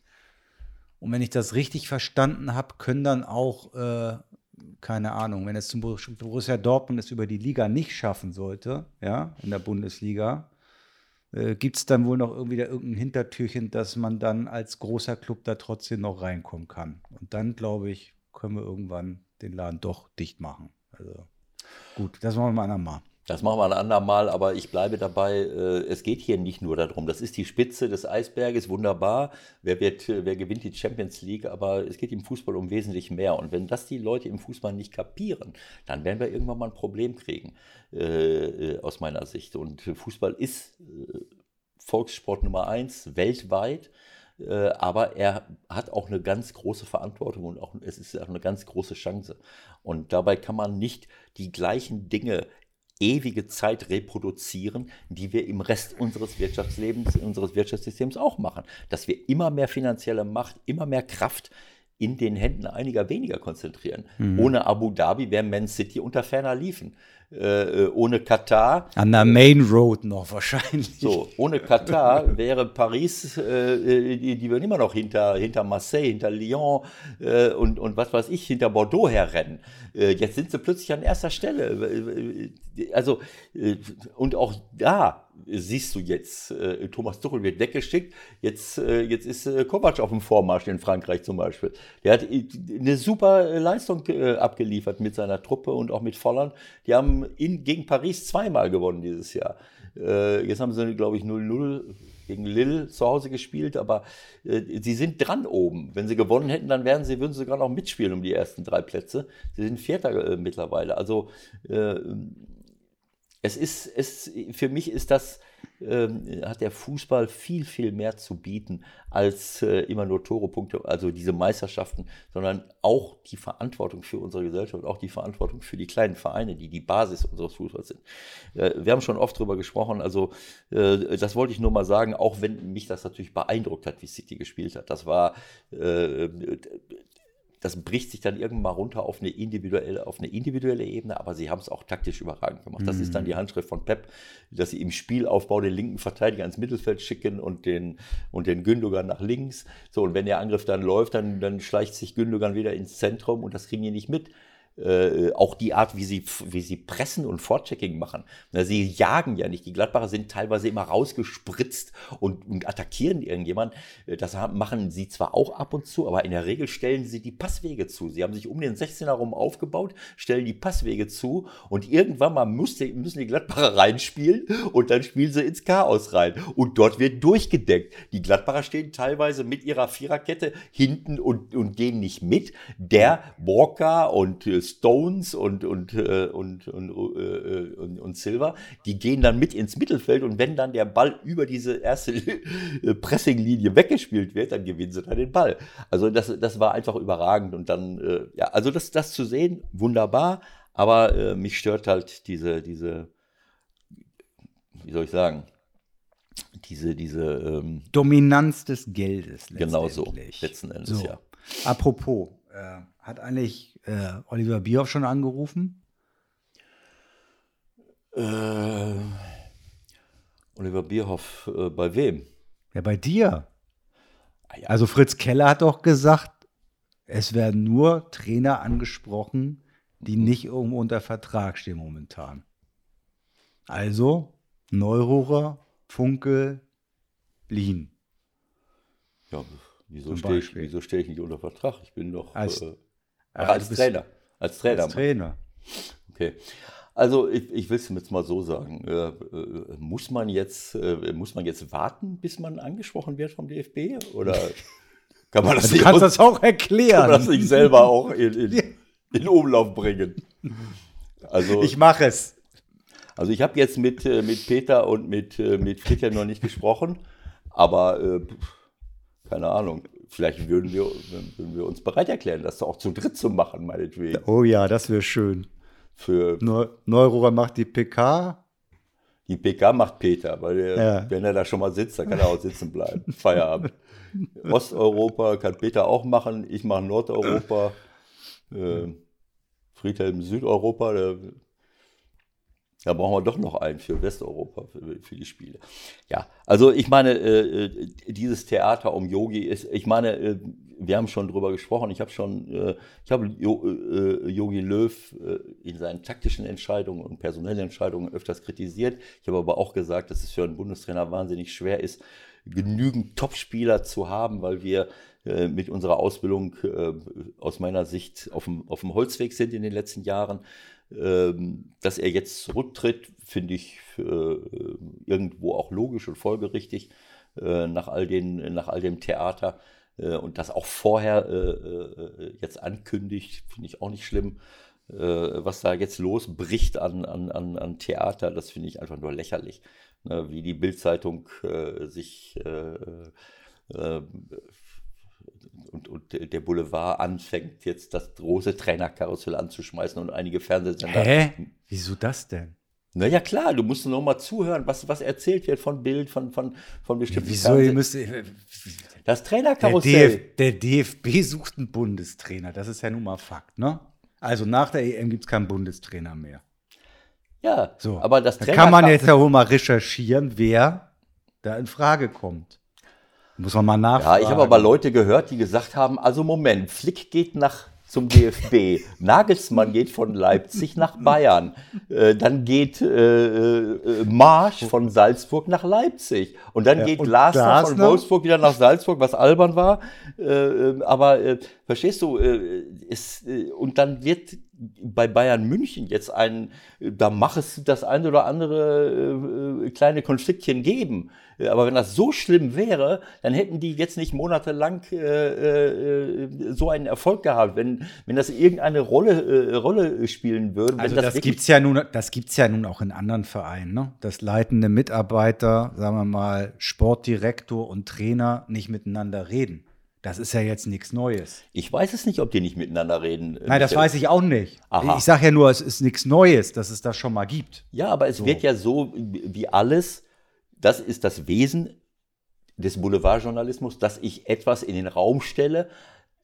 Und wenn ich das richtig verstanden habe, können dann auch, äh, keine Ahnung, wenn es zum Borussia Dortmund es über die Liga nicht schaffen sollte, ja, in der Bundesliga, äh, gibt es dann wohl noch irgendwie da irgendein Hintertürchen, dass man dann als großer Club da trotzdem noch reinkommen kann. Und dann, glaube ich, können wir irgendwann den Laden doch dicht machen. Also gut, das machen wir mal andermal. Das machen wir ein andermal, aber ich bleibe dabei, äh, es geht hier nicht nur darum, das ist die Spitze des Eisberges, wunderbar, wer, wird, wer gewinnt die Champions League, aber es geht im Fußball um wesentlich mehr. Und wenn das die Leute im Fußball nicht kapieren, dann werden wir irgendwann mal ein Problem kriegen, äh, aus meiner Sicht. Und Fußball ist äh, Volkssport Nummer eins weltweit. Äh, aber er hat auch eine ganz große Verantwortung und auch, es ist auch eine ganz große Chance. Und dabei kann man nicht die gleichen Dinge ewige Zeit reproduzieren, die wir im Rest unseres Wirtschaftslebens, unseres Wirtschaftssystems auch machen. Dass wir immer mehr finanzielle Macht, immer mehr Kraft in den Händen einiger weniger konzentrieren. Mhm. Ohne Abu Dhabi wäre Man City unter ferner liefen. Äh, äh, ohne Katar. An der Main Road noch wahrscheinlich. So, ohne Katar wäre Paris, äh, äh, die, die würden immer noch hinter, hinter Marseille, hinter Lyon äh, und, und was weiß ich, hinter Bordeaux herrennen. Jetzt sind sie plötzlich an erster Stelle. Also, und auch da siehst du jetzt, Thomas Tuchel wird weggeschickt, jetzt, jetzt ist Kovac auf dem Vormarsch in Frankreich zum Beispiel. Der hat eine super Leistung abgeliefert mit seiner Truppe und auch mit Volland. Die haben in, gegen Paris zweimal gewonnen dieses Jahr. jetzt haben sie, glaube ich, 0-0 gegen Lille zu Hause gespielt, aber sie sind dran oben. Wenn sie gewonnen hätten, dann wären sie, würden sie sogar noch mitspielen um die ersten drei Plätze. Sie sind Vierter mittlerweile. Also es ist, es, für mich ist das, ähm, hat der Fußball viel, viel mehr zu bieten als äh, immer nur Tore-Punkte, also diese Meisterschaften, sondern auch die Verantwortung für unsere Gesellschaft, auch die Verantwortung für die kleinen Vereine, die die Basis unseres Fußballs sind. Äh, wir haben schon oft darüber gesprochen, also äh, das wollte ich nur mal sagen, auch wenn mich das natürlich beeindruckt hat, wie City gespielt hat. Das war äh, das bricht sich dann irgendwann mal runter auf eine individuelle, auf eine individuelle Ebene, aber sie haben es auch taktisch überragend gemacht. Das mhm. ist dann die mhm. Handschrift von Pep, dass sie im Spielaufbau den linken Verteidiger ins Mittelfeld schicken und den, und den Gündogan nach links. So, und wenn der Angriff dann läuft, dann, dann schleicht sich Gündogan wieder ins Zentrum und das kriegen die nicht mit äh, auch die Art, wie sie, wie sie pressen und Vorchecking machen. Na, sie jagen ja nicht. Die Gladbacher sind teilweise immer rausgespritzt und, und attackieren irgendjemanden. Äh, das machen sie zwar auch ab und zu, aber in der Regel stellen sie die Passwege zu. Sie haben sich um den 16er herum aufgebaut, stellen die Passwege zu und irgendwann mal müssen die Gladbacher reinspielen und dann spielen sie ins Chaos rein. Und dort wird durchgedeckt. Die Gladbacher stehen teilweise mit ihrer Viererkette hinten und, und gehen nicht mit. Der Borka und äh, Stones und, und, äh, und, und, äh, und, und Silver, die gehen dann mit ins Mittelfeld und wenn dann der Ball über diese erste äh, Pressinglinie weggespielt wird, dann gewinnen sie dann den Ball. Also das, das war einfach überragend und dann, äh, ja, also das, das zu sehen, wunderbar, aber äh, mich stört halt diese, diese, wie soll ich sagen, diese, diese, ähm, Dominanz des Geldes. genau so, letzten Endes, So. ja. Apropos, äh, hat eigentlich äh, Oliver Bierhoff schon angerufen? Äh, Oliver Bierhoff, äh, bei wem? Ja, bei dir. Ah, ja. Also Fritz Keller hat doch gesagt, es werden nur Trainer angesprochen, die nicht irgendwo unter Vertrag stehen momentan. Also Neururer, Funkel, Lien. Ja, wieso stehe ich, stehe ich nicht unter Vertrag? Ich bin doch Als- äh, ach, als Trainer. Als Trainer. Als Trainer. Okay. Also ich, ich will es jetzt mal so sagen. Äh, äh, muss, man jetzt, äh, muss man jetzt warten, bis man angesprochen wird vom DFB? Oder kann man das, Du nicht, kannst aus- das auch kann man erklären. das nicht selber auch in, in, in Umlauf bringen? Also Ich mache es. Also ich habe jetzt mit, äh, mit Peter und mit, äh, mit Friedhelm noch nicht gesprochen, aber keine Ahnung, vielleicht würden wir, würden wir uns bereit erklären, das auch zu dritt zu machen, meinetwegen. Oh ja, das wäre schön. Für Neu Neururer macht die PK. die PK macht Peter, weil er, Ja. wenn er da schon mal sitzt, dann kann er auch sitzen bleiben. Feierabend. Osteuropa kann Peter auch machen, ich mache Nordeuropa, äh, Friedhelm Südeuropa, der, da brauchen wir doch noch einen für Westeuropa, für, die Spiele. Ja, also ich meine, äh, äh, dieses Theater um Yogi ist, ich meine, äh, wir haben schon drüber gesprochen, ich habe schon, ich habe Yogi Löw in seinen taktischen Entscheidungen und personellen Entscheidungen öfters kritisiert. Ich habe aber auch gesagt, dass es für einen Bundestrainer wahnsinnig schwer ist, genügend Topspieler zu haben, weil wir mit unserer Ausbildung aus meiner Sicht auf dem, auf dem Holzweg sind in den letzten Jahren. Ähm, dass er jetzt zurücktritt, finde ich äh, irgendwo auch logisch und folgerichtig äh, nach, all den, nach all dem Theater. Äh, und das auch vorher jetzt ankündigt, finde ich auch nicht schlimm. Was da jetzt losbricht an, an, an, an Theater, das finde ich einfach nur lächerlich. Ne, wie die Bildzeitung sich und, und der Boulevard anfängt, jetzt das große Trainerkarussell anzuschmeißen und einige Fernsehsender. Hä? Wieso das denn? Naja, klar, du musst nur mal zuhören, was, was erzählt wird von Bild, von, von, von bestimmten Wieso? Ihr müsst, Das der, Trainerkarussell. DF, der DFB sucht einen Bundestrainer. Das ist ja nun mal Fakt, ne? Also nach der EM gibt es keinen Bundestrainer mehr. Ja, So. aber das da kann man jetzt ja wohl mal recherchieren, wer da in Frage kommt. Muss man mal Ja, nachfragen. ich habe aber Leute gehört, die gesagt haben, also Moment, Flick geht nach zum DFB, Nagelsmann geht von Leipzig nach Bayern, äh, dann geht äh, äh, Marsch von Salzburg nach Leipzig und dann Ja, geht und Glasner von? Wolfsburg wieder nach Salzburg, was albern war. Äh, äh, aber äh, verstehst du, äh, es, äh, und dann wird bei Bayern München jetzt ein, da mach es das eine oder andere äh, kleine Konfliktchen geben. Äh, Aber wenn das so schlimm wäre, dann hätten die jetzt nicht monatelang äh, äh, so einen Erfolg gehabt. Wenn, wenn das irgendeine Rolle, äh, Rolle spielen würde. Also das, wirklich- gibt's ja nun, das gibt's ja nun auch in anderen Vereinen, ne? Dass leitende Mitarbeiter, sagen wir mal, Sportdirektor und Trainer nicht miteinander reden. Das ist ja jetzt nichts Neues. Ich weiß es nicht, ob die nicht miteinander reden. Nein, das weiß ich auch nicht. Aha. Ich sage ja nur, es ist nichts Neues, dass es das schon mal gibt. Ja, aber es wird ja so wie alles, das ist das Wesen des Boulevardjournalismus, dass ich etwas in den Raum stelle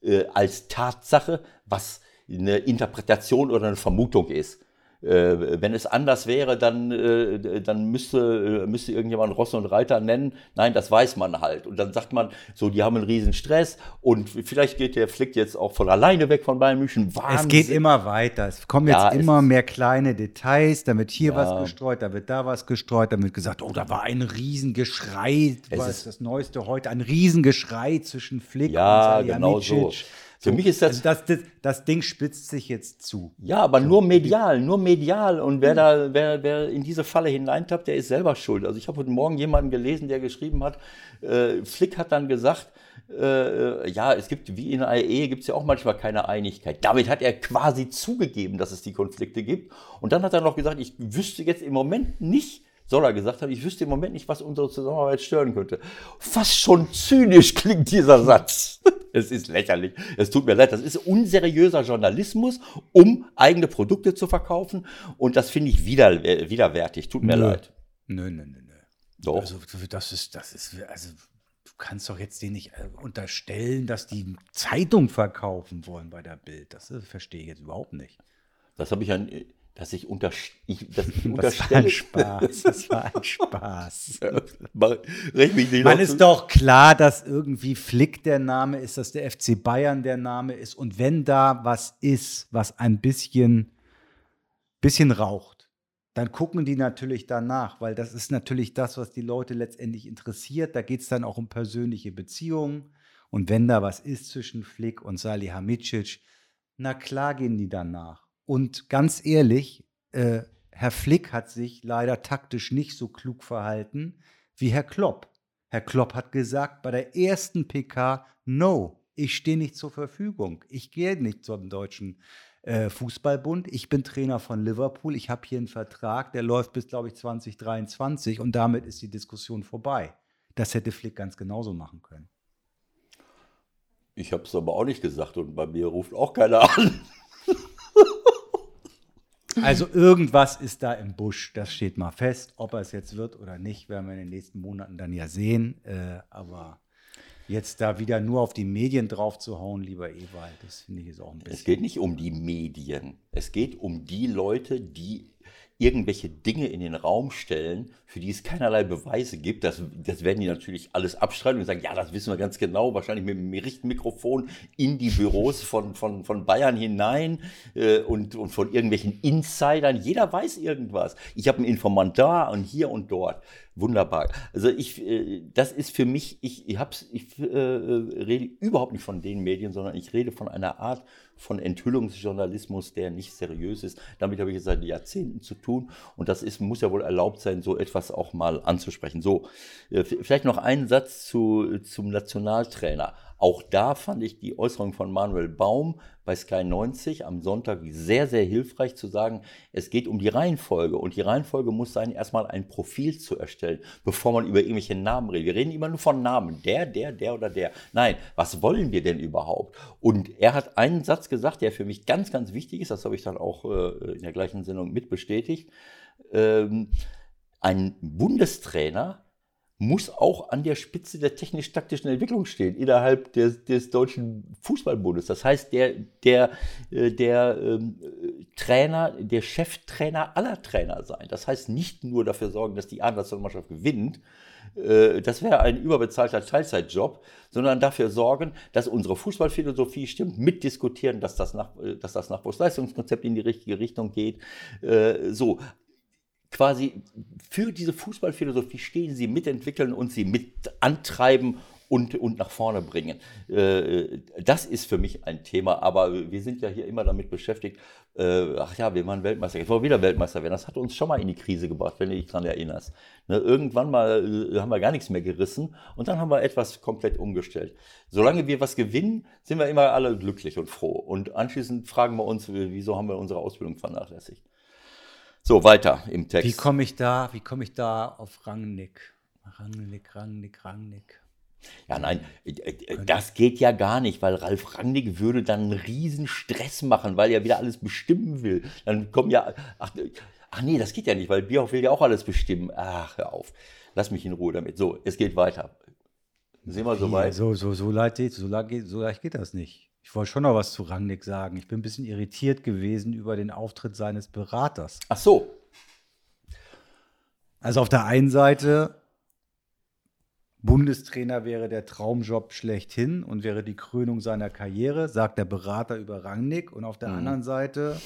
äh, als Tatsache, was eine Interpretation oder eine Vermutung ist. Äh, wenn es anders wäre, dann, äh, dann müsste, äh, müsste irgendjemand Ross und Reiter nennen. Nein, das weiß man halt. Und dann sagt man, so, die haben einen riesen Stress und vielleicht geht der Flick jetzt auch von alleine weg von Bayern München. Es geht immer weiter. Es kommen jetzt Ja, immer mehr kleine Details. Da wird hier Ja. was gestreut, da wird da was gestreut. Da wird gesagt, oh, da war ein Riesengeschrei. Es Was ist- das Neueste heute? Ein Riesengeschrei zwischen Flick Ja, und genau so. Für mich ist das, Also das, das, das Ding spitzt sich jetzt zu. ja, aber nur medial, nur medial. Und wer da, wer, wer in diese Falle hineintappt, der ist selber schuld. Also ich habe heute Morgen jemanden gelesen, der geschrieben hat, äh, Flick hat dann gesagt, äh, ja, es gibt, wie in der AE, gibt es ja auch manchmal keine Einigkeit. Damit hat er quasi zugegeben, dass es die Konflikte gibt. Und dann hat er noch gesagt, ich wüsste jetzt im Moment nicht, soll er gesagt haben, ich wüsste im Moment nicht, was unsere Zusammenarbeit stören könnte. Fast schon zynisch klingt dieser Satz. Es ist lächerlich. Es tut mir leid. Das ist unseriöser Journalismus, um eigene Produkte zu verkaufen. Und das finde ich wider, äh, widerwärtig. Tut mir Nö. leid. Nö, nö, nö, nö. Doch. Also das ist, das ist, also du kannst doch jetzt denen nicht äh, unterstellen, dass die Zeitung verkaufen wollen bei der Bild. Das äh, verstehe ich jetzt überhaupt nicht. Das habe ich an, dass ich, unter, ich, dass ich Das war unterstelle. ein Spaß. Das war ein Spaß. Nicht Man ist doch klar, dass irgendwie Flick der Name ist, dass der FC Bayern der Name ist. Und wenn da was ist, was ein bisschen, bisschen raucht, dann gucken die natürlich danach, weil das ist natürlich das, was die Leute letztendlich interessiert. Da geht es dann auch um persönliche Beziehungen. Und wenn da was ist zwischen Flick und Salihamidzic, na klar gehen die danach. Und ganz ehrlich, äh, Herr Flick hat sich leider taktisch nicht so klug verhalten wie Herr Klopp. Herr Klopp hat gesagt bei der ersten PK, no, ich stehe nicht zur Verfügung. Ich gehe nicht zum deutschen äh, Fußballbund. Ich bin Trainer von Liverpool. Ich habe hier einen Vertrag, der läuft bis, glaube ich, 2023 und damit ist die Diskussion vorbei. Das hätte Flick ganz genauso machen können. Ich habe es aber auch nicht gesagt und bei mir ruft auch keiner an. Also irgendwas ist da im Busch, das steht mal fest. Ob er es jetzt wird oder nicht, werden wir in den nächsten Monaten dann ja sehen. Äh, aber jetzt da wieder nur auf die Medien drauf zu hauen, lieber Ewald, das finde ich jetzt auch ein Es bisschen. geht nicht um die Medien. Es geht um die Leute, die irgendwelche Dinge in den Raum stellen, für die es keinerlei Beweise gibt. Das, das werden die natürlich alles abstreiten und sagen, ja, das wissen wir ganz genau, wahrscheinlich mit dem Richtmikrofon in die Büros von, von, von Bayern hinein äh, und, und von irgendwelchen Insidern. Jeder weiß irgendwas. Ich habe einen Informant da und hier und dort. Wunderbar. Also ich, äh, das ist für mich, ich, ich, hab's, ich äh, rede überhaupt nicht von den Medien, sondern ich rede von einer Art von Enthüllungsjournalismus, der nicht seriös ist. Damit habe ich jetzt seit Jahrzehnten zu tun und das ist, muss ja wohl erlaubt sein, so etwas auch mal anzusprechen. So, äh, vielleicht noch einen Satz zu, zum Nationaltrainer. Auch da fand ich die Äußerung von Manuel Baum bei Sky 90 am Sonntag sehr, sehr hilfreich zu sagen, es geht um die Reihenfolge und die Reihenfolge muss sein, erstmal ein Profil zu erstellen, bevor man über irgendwelche Namen redet. Wir reden immer nur von Namen, der, der, der oder der. Nein, was wollen wir denn überhaupt? Und er hat einen Satz gesagt, der für mich ganz, ganz wichtig ist, das habe ich dann auch äh, in der gleichen Sendung mit bestätigt. Ähm, ein Bundestrainer muss auch an der Spitze der technisch-taktischen Entwicklung stehen innerhalb des, des deutschen Fußballbundes. Das heißt, der, der, äh, der ähm, äh, Trainer, der Cheftrainer aller Trainer sein. Das heißt, nicht nur dafür sorgen, dass die A-Nationalmannschaft gewinnt, äh, das wäre ein überbezahlter Teilzeitjob, sondern dafür sorgen, dass unsere Fußballphilosophie stimmt, mitdiskutieren, dass das, nach, äh, dass das Nachwuchsleistungskonzept in die richtige Richtung geht. Äh, So, quasi für diese Fußballphilosophie stehen sie, mitentwickeln und sie mit antreiben und, und nach vorne bringen. Äh, Das ist für mich ein Thema, aber wir sind ja hier immer damit beschäftigt, äh, ach ja, wir waren Weltmeister, jetzt wollen wir wieder Weltmeister werden. Das hat uns schon mal in die Krise gebracht, wenn du dich daran erinnerst. Ne, Irgendwann mal äh, haben wir gar nichts mehr gerissen und dann haben wir etwas komplett umgestellt. Solange wir was gewinnen, sind wir immer alle glücklich und froh. Und anschließend fragen wir uns, wieso haben wir unsere Ausbildung vernachlässigt. So, weiter im Text. Wie komme ich da, wie komme ich da auf Rangnick? Rangnick, Rangnick, Rangnick. Ja, nein, äh, äh, das geht ja gar nicht, weil Ralf Rangnick würde dann einen riesen Stress machen, weil er wieder alles bestimmen will. Dann kommen ja, ach, äh, ach nee, das geht ja nicht, weil Bierhoff will ja auch alles bestimmen. Ach, hör auf. Lass mich in Ruhe damit. So, es geht weiter. Sind wir soweit? So, so, so, leicht, geht- so, leicht so leicht geht das nicht. Ich wollte schon noch was zu Rangnick sagen. Ich bin ein bisschen irritiert gewesen über den Auftritt seines Beraters. Ach so, Also auf der einen Seite, Bundestrainer wäre der Traumjob schlechthin und wäre die Krönung seiner Karriere, sagt der Berater über Rangnick. Und auf der Mhm. anderen Seite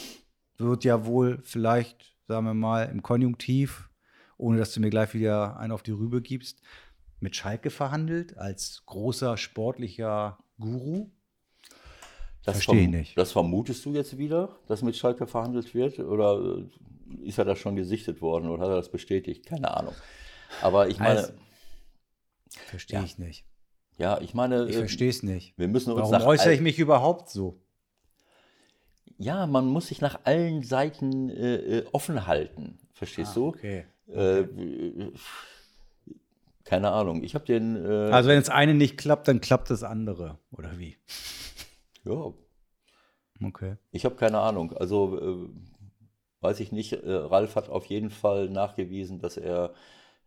wird ja wohl vielleicht, sagen wir mal, im Konjunktiv, ohne dass du mir gleich wieder einen auf die Rübe gibst, mit Schalke verhandelt als großer sportlicher Guru. Das Verstehe ich nicht. Das vermutest du jetzt wieder, dass mit Schalke verhandelt wird? Oder äh, ist er da schon gesichtet worden oder hat er das bestätigt? Keine Ahnung. Aber ich meine, Also, Verstehe Ja. ich nicht. ja, ich meine, Ich äh, verstehe es nicht. wir müssen uns Warum äußere ich mich überhaupt so? Ja, man muss sich nach allen Seiten äh, äh, offen halten. Verstehst du? Ah, Okay. Äh, äh, keine Ahnung. Ich habe den. Äh, Also wenn das eine nicht klappt, dann klappt das andere. Oder wie? Ja, Okay. ich habe keine Ahnung. Also äh, weiß ich nicht. Äh, Ralf hat auf jeden Fall nachgewiesen, dass er,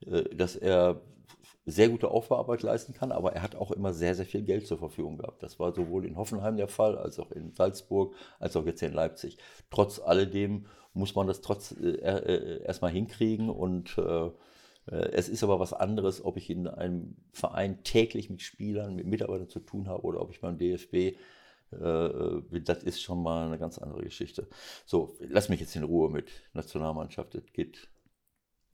äh, dass er sehr gute Aufbauarbeit leisten kann, aber er hat auch immer sehr, sehr viel Geld zur Verfügung gehabt. Das war sowohl in Hoffenheim der Fall, als auch in Salzburg, als auch jetzt in Leipzig. Trotz alledem muss man das trotz äh, äh, erstmal hinkriegen und äh, äh, es ist aber was anderes, ob ich in einem Verein täglich mit Spielern, mit Mitarbeitern zu tun habe oder ob ich beim DFB, das ist schon mal eine ganz andere Geschichte. So, lass mich jetzt in Ruhe mit Nationalmannschaft. Es geht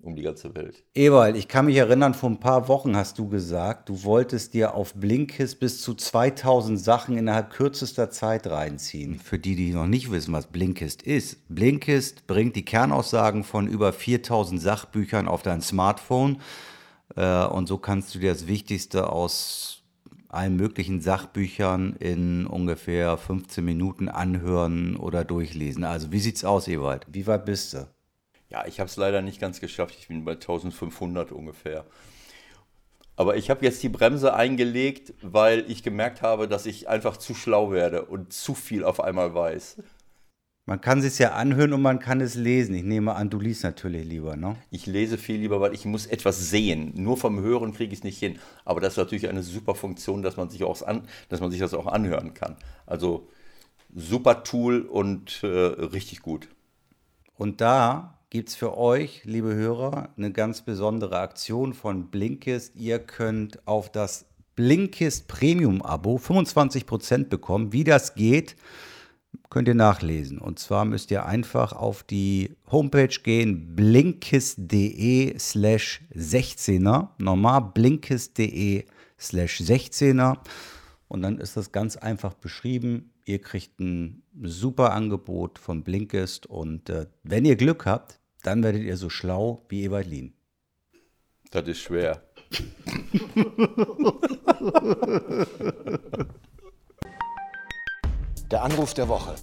um die ganze Welt. Ewald, ich kann mich erinnern, vor ein paar Wochen hast du gesagt, du wolltest dir auf Blinkist bis zu 2000 Sachen innerhalb kürzester Zeit reinziehen. Für die, die noch nicht wissen, was Blinkist ist. Blinkist bringt die Kernaussagen von über 4000 Sachbüchern auf dein Smartphone äh, und so kannst du dir das Wichtigste aus allen möglichen Sachbüchern in ungefähr 15 Minuten anhören oder durchlesen. Also wie sieht's aus, Ewald? Wie weit bist du? Ja, ich habe es leider nicht ganz geschafft. Ich bin bei 1500 ungefähr. Aber ich habe jetzt die Bremse eingelegt, weil ich gemerkt habe, dass ich einfach zu schlau werde und zu viel auf einmal weiß. Man kann es ja anhören und man kann es lesen. Ich nehme an, du liest natürlich lieber, ne? Ich lese viel lieber, weil ich muss etwas sehen. Nur vom Hören kriege ich es nicht hin. Aber das ist natürlich eine super Funktion, dass man sich, auch an, dass man sich das auch anhören kann. Also super Tool und äh, richtig gut. Und da gibt es für euch, liebe Hörer, eine ganz besondere Aktion von Blinkist. Ihr könnt auf das Blinkist Premium-Abo 25% bekommen. Wie das geht, könnt ihr nachlesen. Und zwar müsst ihr einfach auf die Homepage gehen, blinkist.de slash 16er. Normal blinkist.de slash 16er. Und dann ist das ganz einfach beschrieben. Ihr kriegt ein super Angebot von Blinkist. Und äh, wenn ihr Glück habt, dann werdet ihr so schlau wie Ewald Lien. Das ist schwer. Der Anruf der Woche.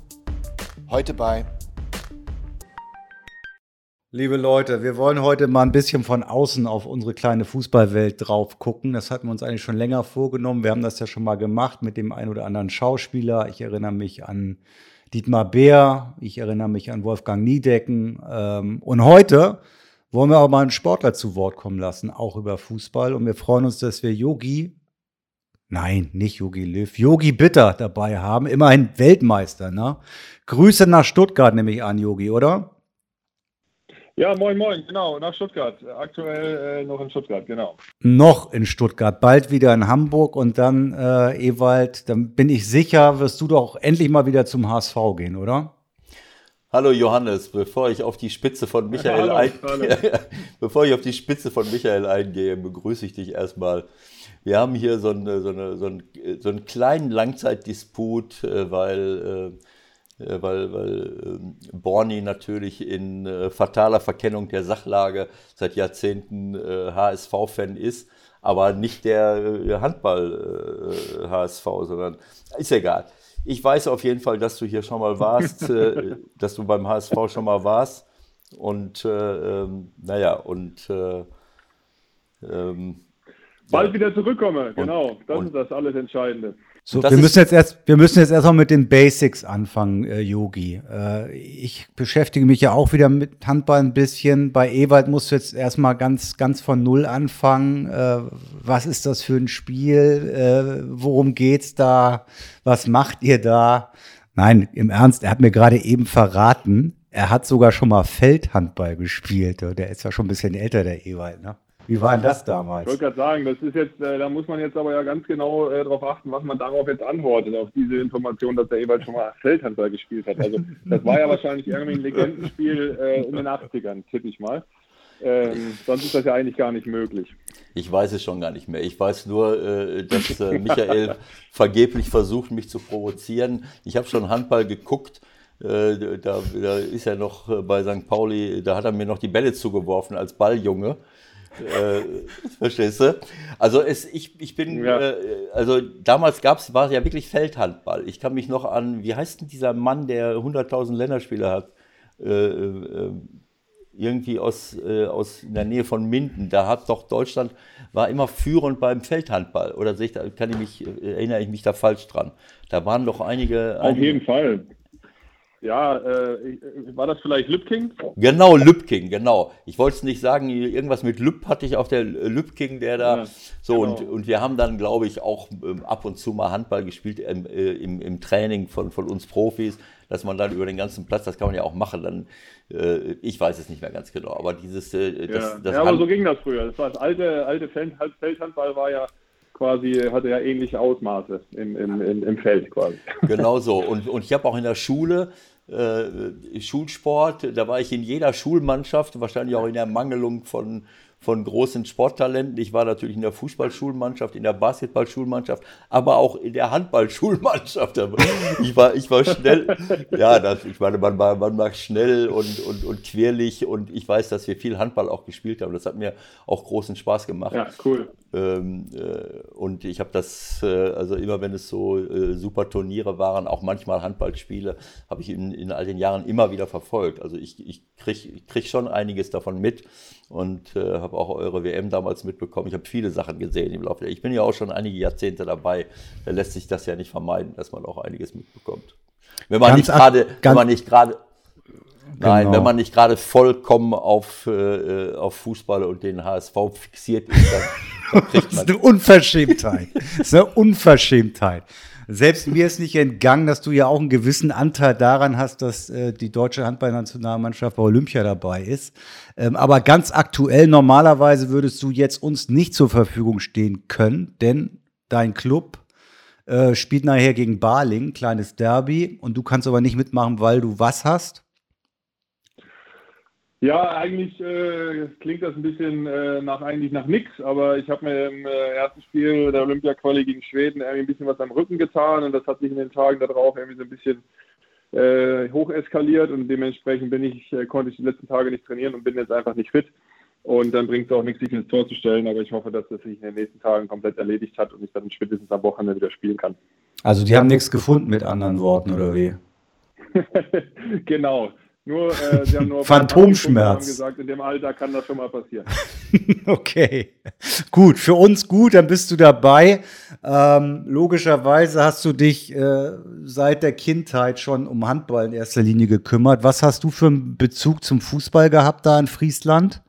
Heute bei Liebe Leute, wir wollen heute mal ein bisschen von außen auf unsere kleine Fußballwelt drauf gucken. Das hatten wir uns eigentlich schon länger vorgenommen. Wir haben das ja schon mal gemacht mit dem ein oder anderen Schauspieler. Ich erinnere mich an Dietmar Beer, ich erinnere mich an Wolfgang Niedecken. Ähm, und heute wollen wir auch mal einen Sportler zu Wort kommen lassen, auch über Fußball. Und wir freuen uns, dass wir Yogi, nein, nicht Yogi Löw, Yogi Bitter dabei haben. Immerhin Weltmeister, ne? Grüße nach Stuttgart, nehme ich an, Yogi, oder? Ja, moin, moin, genau, nach Stuttgart. Aktuell äh, noch in Stuttgart, genau. noch in Stuttgart, bald wieder in Hamburg und dann, äh, Ewald, dann bin ich sicher, wirst du doch endlich mal wieder zum HSV gehen, oder? Hallo Johannes, bevor ich auf die Spitze von Michael Hallo, ein hallo. bevor ich auf die Spitze von Michael eingehe, begrüße ich dich erstmal. Wir haben hier so, eine, so, eine, so, einen, so einen kleinen Langzeitdisput, äh, weil, äh, äh, weil, weil ähm, Borny natürlich in äh, fataler Verkennung der Sachlage seit Jahrzehnten äh, HSV-Fan ist, aber nicht der äh, Handball-HSV, sondern ist egal. Ich weiß auf jeden Fall, dass du hier schon mal warst, äh, dass du beim HSV schon mal warst. Und äh, ähm, naja, und äh, ähm, Bald wieder zurückkomme, genau. Das und- ist das alles Entscheidende. So, Das wir müssen jetzt erst, wir müssen jetzt erstmal mit den Basics anfangen, äh, Yogi. Äh, ich beschäftige mich ja auch wieder mit Handball ein bisschen. Bei Ewald musst du jetzt erstmal ganz, ganz von Null anfangen. Äh, was ist das für ein Spiel? Äh, worum geht's da? Was macht ihr da? Nein, im Ernst, er hat mir gerade eben verraten, er hat sogar schon mal Feldhandball gespielt. Der ist ja schon ein bisschen älter, der Ewald, ne? Wie war denn das Ich damals? wollte gerade sagen, das ist jetzt, äh, da muss man jetzt aber ja ganz genau äh, darauf achten, was man darauf jetzt antwortet, auf diese Information, dass der Ewald schon mal Feldhandball gespielt hat. Also das war ja wahrscheinlich irgendwie ein Legendenspiel äh, in den 80ern, tippe ich mal. Ähm, sonst ist das ja eigentlich gar nicht möglich. Ich weiß es schon gar nicht mehr. Ich weiß nur, äh, dass äh, Michael vergeblich versucht, mich zu provozieren. Ich habe schon Handball geguckt. Äh, da, da, ist er noch äh, bei St. Pauli, da hat er mir noch die Bälle zugeworfen als Balljunge. Äh, verstehst du? Also es, ich, ich bin, ja. äh, also damals gab's, war es ja wirklich Feldhandball. Ich kann mich noch an, wie heißt denn dieser Mann, der 100.000 Länderspiele hat? Äh, äh, irgendwie aus, äh, aus in der Nähe von Minden. Da hat doch Deutschland, war immer führend beim Feldhandball. Oder sehe ich da, kann ich mich, erinnere ich mich da falsch dran? Da waren doch einige. Auf einige, jeden Fall. Ja, äh, war das vielleicht Lübking? Genau, Lübking, genau. Ich wollte es nicht sagen, irgendwas mit Lüb hatte ich auf der Lübking, der da. Ja, so, genau. und, und wir haben dann, glaube ich, auch ähm, ab und zu mal Handball gespielt im, äh, im, im Training von, von uns Profis, dass man dann über den ganzen Platz, das kann man ja auch machen, dann, äh, ich weiß es nicht mehr ganz genau, aber dieses. Äh, das, ja. das ja, aber so ging das früher. Das war das alte, alte Feldhandball war ja quasi, hatte ja ähnliche Ausmaße im, im, im, im Feld quasi. Genau so. Und, und ich habe auch in der Schule äh, Schulsport, da war ich in jeder Schulmannschaft, wahrscheinlich auch in der Mangelung von von großen Sporttalenten. Ich war natürlich in der Fußballschulmannschaft, in der Basketballschulmannschaft, aber auch in der Handballschulmannschaft. Ich war, ich war schnell, ja, das, ich meine, man war, man war schnell und, und, und querlich und ich weiß, dass wir viel Handball auch gespielt haben. Das hat mir auch großen Spaß gemacht. Ja, cool. Ähm, äh, und ich habe das, äh, also immer wenn es so äh, super Turniere waren, auch manchmal Handballspiele, habe ich in, in all den Jahren immer wieder verfolgt. Also ich, ich kriege krieg schon einiges davon mit und äh, habe auch eure WM damals mitbekommen. Ich habe viele Sachen gesehen im Laufe der. Ich bin ja auch schon einige Jahrzehnte dabei. Da lässt sich das ja nicht vermeiden, dass man auch einiges mitbekommt. Wenn man ganz nicht gerade, wenn man nicht gerade, nein, genau. wenn man nicht gerade vollkommen auf, äh, auf Fußball und den HSV fixiert ist, dann, dann kriegt man. das ist eine Unverschämtheit. Das ist eine Unverschämtheit. Selbst mir ist nicht entgangen, dass du ja auch einen gewissen Anteil daran hast, dass äh, die deutsche Handballnationalmannschaft bei Olympia dabei ist. Ähm, aber ganz aktuell, normalerweise würdest du jetzt uns nicht zur Verfügung stehen können, denn dein Club äh, spielt nachher gegen Barling, kleines Derby, und du kannst aber nicht mitmachen, weil du was hast? Ja, eigentlich äh, klingt das ein bisschen äh, nach eigentlich nach nichts, aber ich habe mir im äh, ersten Spiel der Olympia-Quali gegen Schweden irgendwie ein bisschen was am Rücken getan und das hat sich in den Tagen darauf irgendwie so ein bisschen äh, hoch eskaliert und dementsprechend bin ich, äh, konnte ich die letzten Tage nicht trainieren und bin jetzt einfach nicht fit. Und dann bringt es auch nichts, sich ins Tor zu stellen, aber ich hoffe, dass das sich in den nächsten Tagen komplett erledigt hat und ich dann spätestens am Wochenende wieder spielen kann. Also die haben nichts gefunden mit anderen Worten, oder wie? genau. Nur, äh, sie haben nur Phantomschmerz. Haben gesagt, in dem Alter kann das schon mal passieren. okay, gut, für uns gut, dann bist du dabei. Ähm, logischerweise hast du dich äh, seit der Kindheit schon um Handball in erster Linie gekümmert. Was hast du für einen Bezug zum Fußball gehabt da in Friesland?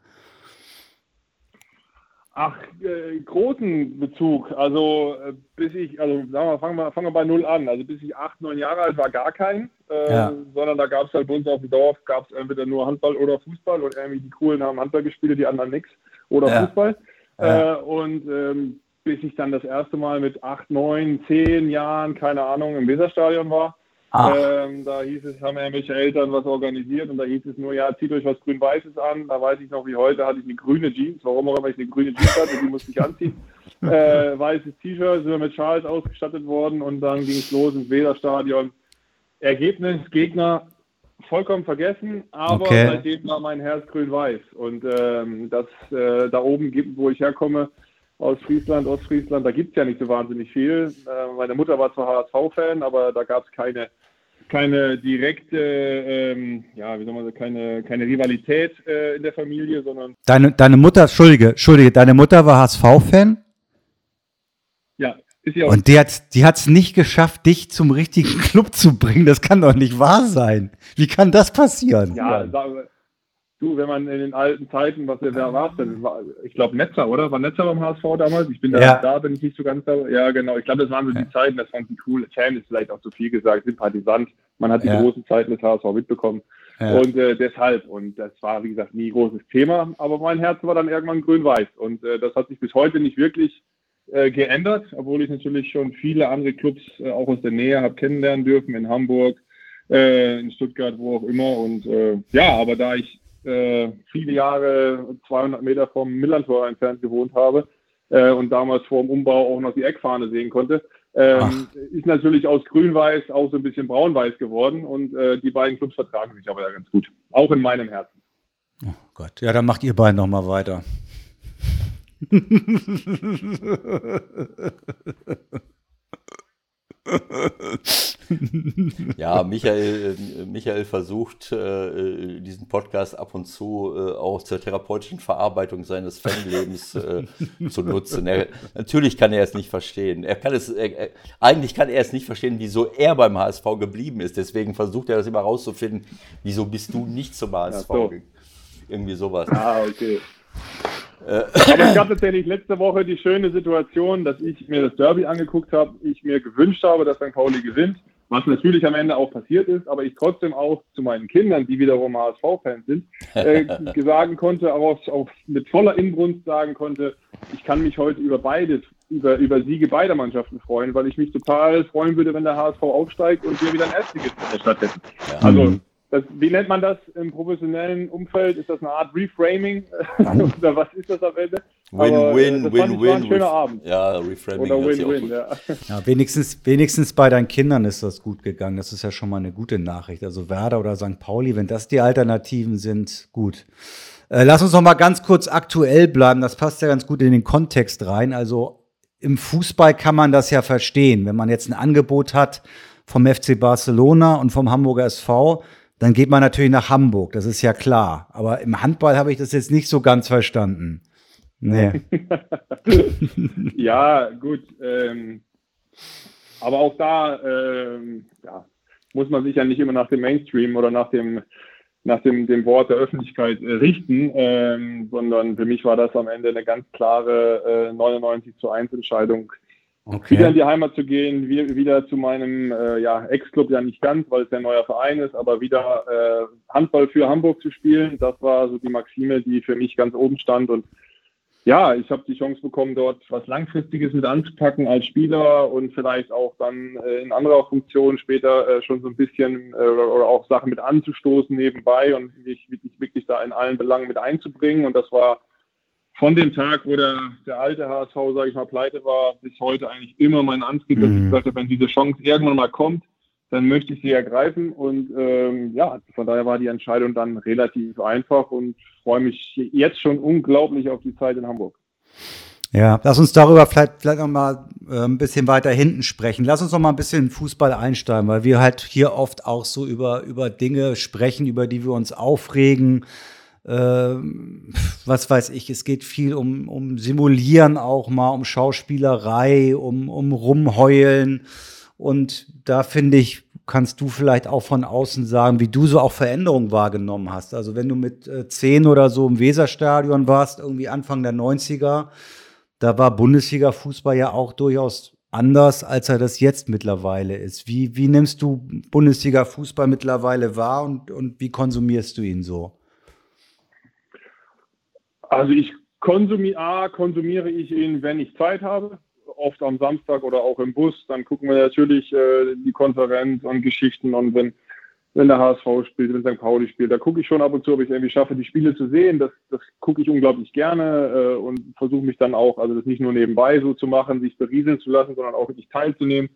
Ach, äh, großen Bezug. Also äh, bis ich, also sagen wir, fangen wir, fangen wir bei null an. Also bis ich acht, neun Jahre alt war, gar kein. Äh, ja. Sondern da gab es halt bei uns auf dem Dorf, gab es entweder nur Handball oder Fußball und irgendwie die Coolen haben Handball gespielt, die anderen nichts. Oder ja. Fußball. Ja. Äh, und ähm, bis ich dann das erste Mal mit acht, neun, zehn Jahren, keine Ahnung, im Weserstadion war, ähm, da hieß es, haben irgendwelche Eltern was organisiert und da hieß es nur, ja, zieht euch was Grün-Weißes an. Da weiß ich noch, wie heute hatte ich eine grüne Jeans, warum auch immer ich eine grüne Jeans hatte, die musste ich anziehen. Äh, weißes T-Shirt, sind wir mit Schals ausgestattet worden und dann ging es los ins Weserstadion. Ergebnis, Gegner, vollkommen vergessen, aber okay. seitdem war mein Herz grün-weiß. Und ähm, das äh, da oben wo ich herkomme, aus Friesland, Ostfriesland, da gibt es ja nicht so wahnsinnig viel. Äh, meine Mutter war zwar HSV-Fan, aber da gab es keine, keine direkte, ähm, ja, wie soll man sagen, keine, keine Rivalität äh, in der Familie, sondern. Deine, deine Mutter, Entschuldige, Entschuldige, deine Mutter war HSV-Fan? Ja, ist sie auch. Und die hat die es nicht geschafft, dich zum richtigen Club zu bringen. Das kann doch nicht wahr sein. Wie kann das passieren? Ja, ja. Du, wenn man in den alten Zeiten, was wer war es denn? Ich glaube Netzer, oder? War Netzer beim HSV damals? Ich bin da, ja. da bin ich nicht so ganz da. Ja, genau. Ich glaube, das waren so die Zeiten, das fanden cool. Fan ist vielleicht auch zu viel gesagt, Sympathisant. Man hat die ja. großen Zeiten des HSV mitbekommen. Und äh, deshalb, und das war, wie gesagt, nie großes Thema, aber mein Herz war dann irgendwann grün-weiß. Und äh, das hat sich bis heute nicht wirklich äh, geändert, obwohl ich natürlich schon viele andere Clubs äh, auch aus der Nähe habe kennenlernen dürfen, in Hamburg, äh, in Stuttgart, wo auch immer. Und äh, ja, aber da ich äh, viele Jahre 200 Meter vom Millantor entfernt gewohnt habe, äh, und damals vor dem Umbau auch noch die Eckfahne sehen konnte. Ähm, ist natürlich aus grün-weiß auch so ein bisschen braun-weiß geworden und äh, die beiden Clubs vertragen sich aber ja ganz gut. Auch in meinem Herzen. Oh Gott, ja, dann macht ihr beiden nochmal weiter. ja, Michael, äh, Michael versucht, äh, diesen Podcast ab und zu äh, auch zur therapeutischen Verarbeitung seines Fanlebens äh, zu nutzen. Er, natürlich kann er es nicht verstehen. Er kann es, er, eigentlich kann er es nicht verstehen, wieso er beim HSV geblieben ist. Deswegen versucht er das immer rauszufinden, wieso bist du nicht zum HSV Ja, so. Irgendwie sowas. Ah, okay. Aber es gab tatsächlich letzte Woche die schöne Situation, dass ich mir das Derby angeguckt habe, ich mir gewünscht habe, dass St. Pauli gewinnt, was natürlich am Ende auch passiert ist, aber ich trotzdem auch zu meinen Kindern, die wiederum HSV-Fans sind, äh, sagen konnte, auch, auch mit voller Inbrunst sagen konnte, ich kann mich heute über beide, über, über Siege beider Mannschaften freuen, weil ich mich total freuen würde, wenn der HSV aufsteigt und wir wieder ein Erstligist in der Stadt hätten. Ja. Also das, wie nennt man das im professionellen Umfeld? Ist das eine Art Reframing? Oder was ist das am Ende? Aber, äh, Win-win, ich war ein win-win. schöner Abend. Ja, Reframing Oder Win-Win, gut. ja. Ja, wenigstens, wenigstens bei deinen Kindern ist das gut gegangen. Das ist ja schon mal eine gute Nachricht. Also Werder oder St. Pauli, wenn das die Alternativen sind, gut. Äh, lass uns noch mal ganz kurz aktuell bleiben. Das passt ja ganz gut in den Kontext rein. Also im Fußball kann man das ja verstehen. Wenn man jetzt ein Angebot hat vom FC Barcelona und vom Hamburger SV, dann geht man natürlich nach Hamburg. Das ist ja klar. Aber im Handball habe ich das jetzt nicht so ganz verstanden. Nee. ja, gut. Ähm, aber auch da ähm, ja, muss man sich ja nicht immer nach dem Mainstream oder nach dem nach dem, dem Wort der Öffentlichkeit äh, richten, ähm, sondern für mich war das am Ende eine ganz klare äh, 99 zu 1 Entscheidung, wieder in die Heimat zu gehen, wie- wieder zu meinem äh, ja, Ex-Club ja nicht ganz, weil es ein neuer Verein ist, aber wieder äh, Handball für Hamburg zu spielen. Das war so die Maxime, die für mich ganz oben stand. Und ja, ich habe die Chance bekommen, dort was Langfristiges mit anzupacken als Spieler und vielleicht auch dann äh, in anderer Funktion später äh, schon so ein bisschen äh, oder, auch Sachen mit anzustoßen nebenbei und mich wirklich da in allen Belangen mit einzubringen. Und das war von dem Tag, wo der, der alte HSV, sage ich mal, pleite war, bis heute eigentlich immer mein Antrieb, dass ich Mhm. gesagt habe, wenn diese Chance irgendwann mal kommt, dann möchte ich sie ergreifen. Und ähm, ja, von daher war die Entscheidung dann relativ einfach und freue mich jetzt schon unglaublich auf die Zeit in Hamburg. Ja, lass uns darüber vielleicht, vielleicht noch mal äh, ein bisschen weiter hinten sprechen. Lass uns noch mal ein bisschen Fußball einsteigen, weil wir halt hier oft auch so über, über Dinge sprechen, über die wir uns aufregen. Ähm, was weiß ich, es geht viel um, um Simulieren auch mal, um Schauspielerei, um, um Rumheulen. Und da finde ich, kannst du vielleicht auch von außen sagen, wie du so auch Veränderungen wahrgenommen hast. Also wenn du mit äh, zehn oder so im Weserstadion warst, irgendwie Anfang der 90er, da war Bundesliga-Fußball ja auch durchaus anders, als er das jetzt mittlerweile ist. Wie, wie nimmst du Bundesliga-Fußball mittlerweile wahr und, und wie konsumierst du ihn so? Also ich konsumiere, A, konsumiere ich ihn, wenn ich Zeit habe, oft am Samstag oder auch im Bus. Dann gucken wir natürlich äh, die Konferenz und Geschichten und wenn, wenn der HSV spielt, wenn St. Pauli spielt, da gucke ich schon ab und zu, ob ich irgendwie schaffe, die Spiele zu sehen. Das, das gucke ich unglaublich gerne äh, und versuche mich dann auch, also das nicht nur nebenbei so zu machen, sich berieseln zu lassen, sondern auch wirklich teilzunehmen.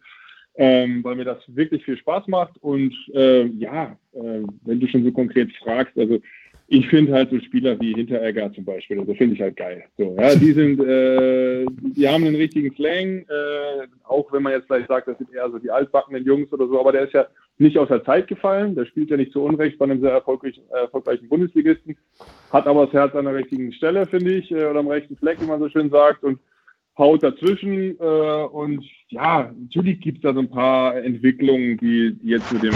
Ähm, weil mir das wirklich viel Spaß macht. Und äh, ja, äh, wenn du schon so konkret fragst, also ich finde halt so Spieler wie Hinteregger zum Beispiel, also finde ich halt geil. So, ja, die sind, äh, die haben einen richtigen Slang, äh, auch wenn man jetzt vielleicht sagt, das sind eher so die altbackenen Jungs oder so, aber der ist ja nicht aus der Zeit gefallen, der spielt ja nicht zu Unrecht bei einem sehr erfolgreichen, erfolgreichen Bundesligisten, hat aber das Herz an der richtigen Stelle, finde ich, äh, oder am rechten Fleck, wie man so schön sagt, und haut dazwischen äh, und ja, natürlich gibt es da so ein paar Entwicklungen, die, jetzt mit dem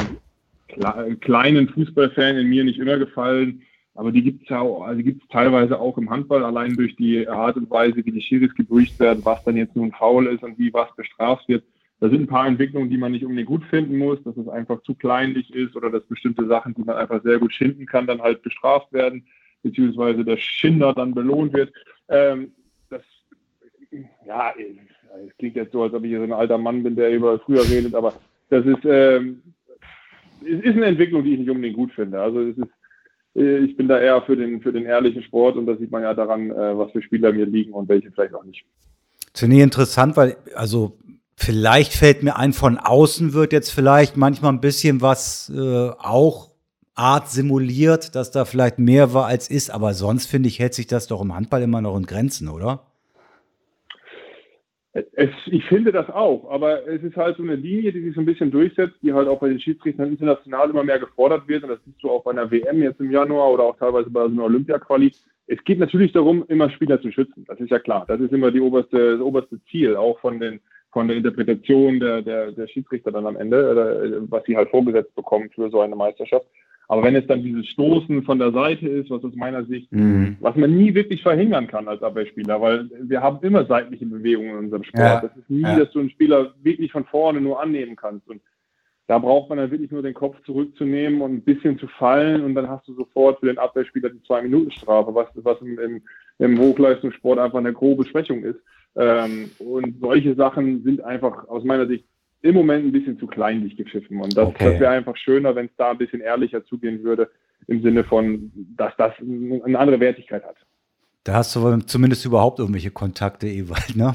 kle kleinen Fußballfan in mir nicht immer gefallen. Aber die gibt es ja auch, also gibt es teilweise auch im Handball, allein durch die Art und Weise, wie die Schiris gebricht werden, was dann jetzt nun faul ist und wie was bestraft wird. Da sind ein paar Entwicklungen, die man nicht unbedingt gut finden muss, dass es einfach zu kleinlich ist oder dass bestimmte Sachen, die man einfach sehr gut schinden kann, dann halt bestraft werden, beziehungsweise der Schinder dann belohnt wird. Ähm, das, ja, es klingt jetzt so, als ob ich hier so ein alter Mann bin, der über früher redet, aber das ist, ähm, es ist eine Entwicklung, die ich nicht unbedingt gut finde. Also es ist ich bin da eher für den, für den ehrlichen Sport und das sieht man ja daran, äh, was für Spieler mir liegen und welche vielleicht auch nicht. Ich interessant, weil, also vielleicht fällt mir ein, von außen wird jetzt vielleicht manchmal ein bisschen was äh, auch Art simuliert, dass da vielleicht mehr war als ist, aber sonst finde ich, hält sich das doch im Handball immer noch in Grenzen, oder? Es, ich finde das auch, aber es ist halt so eine Linie, die sich so ein bisschen durchsetzt, die halt auch bei den Schiedsrichtern international immer mehr gefordert wird. Und das siehst du auch bei einer WM jetzt im Januar oder auch teilweise bei so einer Olympia-Quali. Es geht natürlich darum, immer Spieler zu schützen. Das ist ja klar. Das ist immer oberste, das oberste Ziel, auch von, den, von der Interpretation der, der, der Schiedsrichter dann am Ende, was sie halt vorgesetzt bekommen für so eine Meisterschaft. Aber wenn es dann dieses Stoßen von der Seite ist, was aus meiner Sicht, mhm. was man nie wirklich verhindern kann als Abwehrspieler, weil wir haben immer seitliche Bewegungen in unserem Sport. Ja. Das ist nie, ja. dass du einen Spieler wirklich von vorne nur annehmen kannst. Und da braucht man dann wirklich nur den Kopf zurückzunehmen und ein bisschen zu fallen und dann hast du sofort für den Abwehrspieler die Zwei-Minuten-Strafe, was, was im, im, im, Hochleistungssport einfach eine grobe Schwächung ist. Ähm, und solche Sachen sind einfach aus meiner Sicht im Moment ein bisschen zu kleinlich gepfiffen. Und das, okay. das wäre einfach schöner, wenn es da ein bisschen ehrlicher zugehen würde, im Sinne von, dass das eine andere Wertigkeit hat. Da hast du zumindest überhaupt irgendwelche Kontakte, Ewald, ne?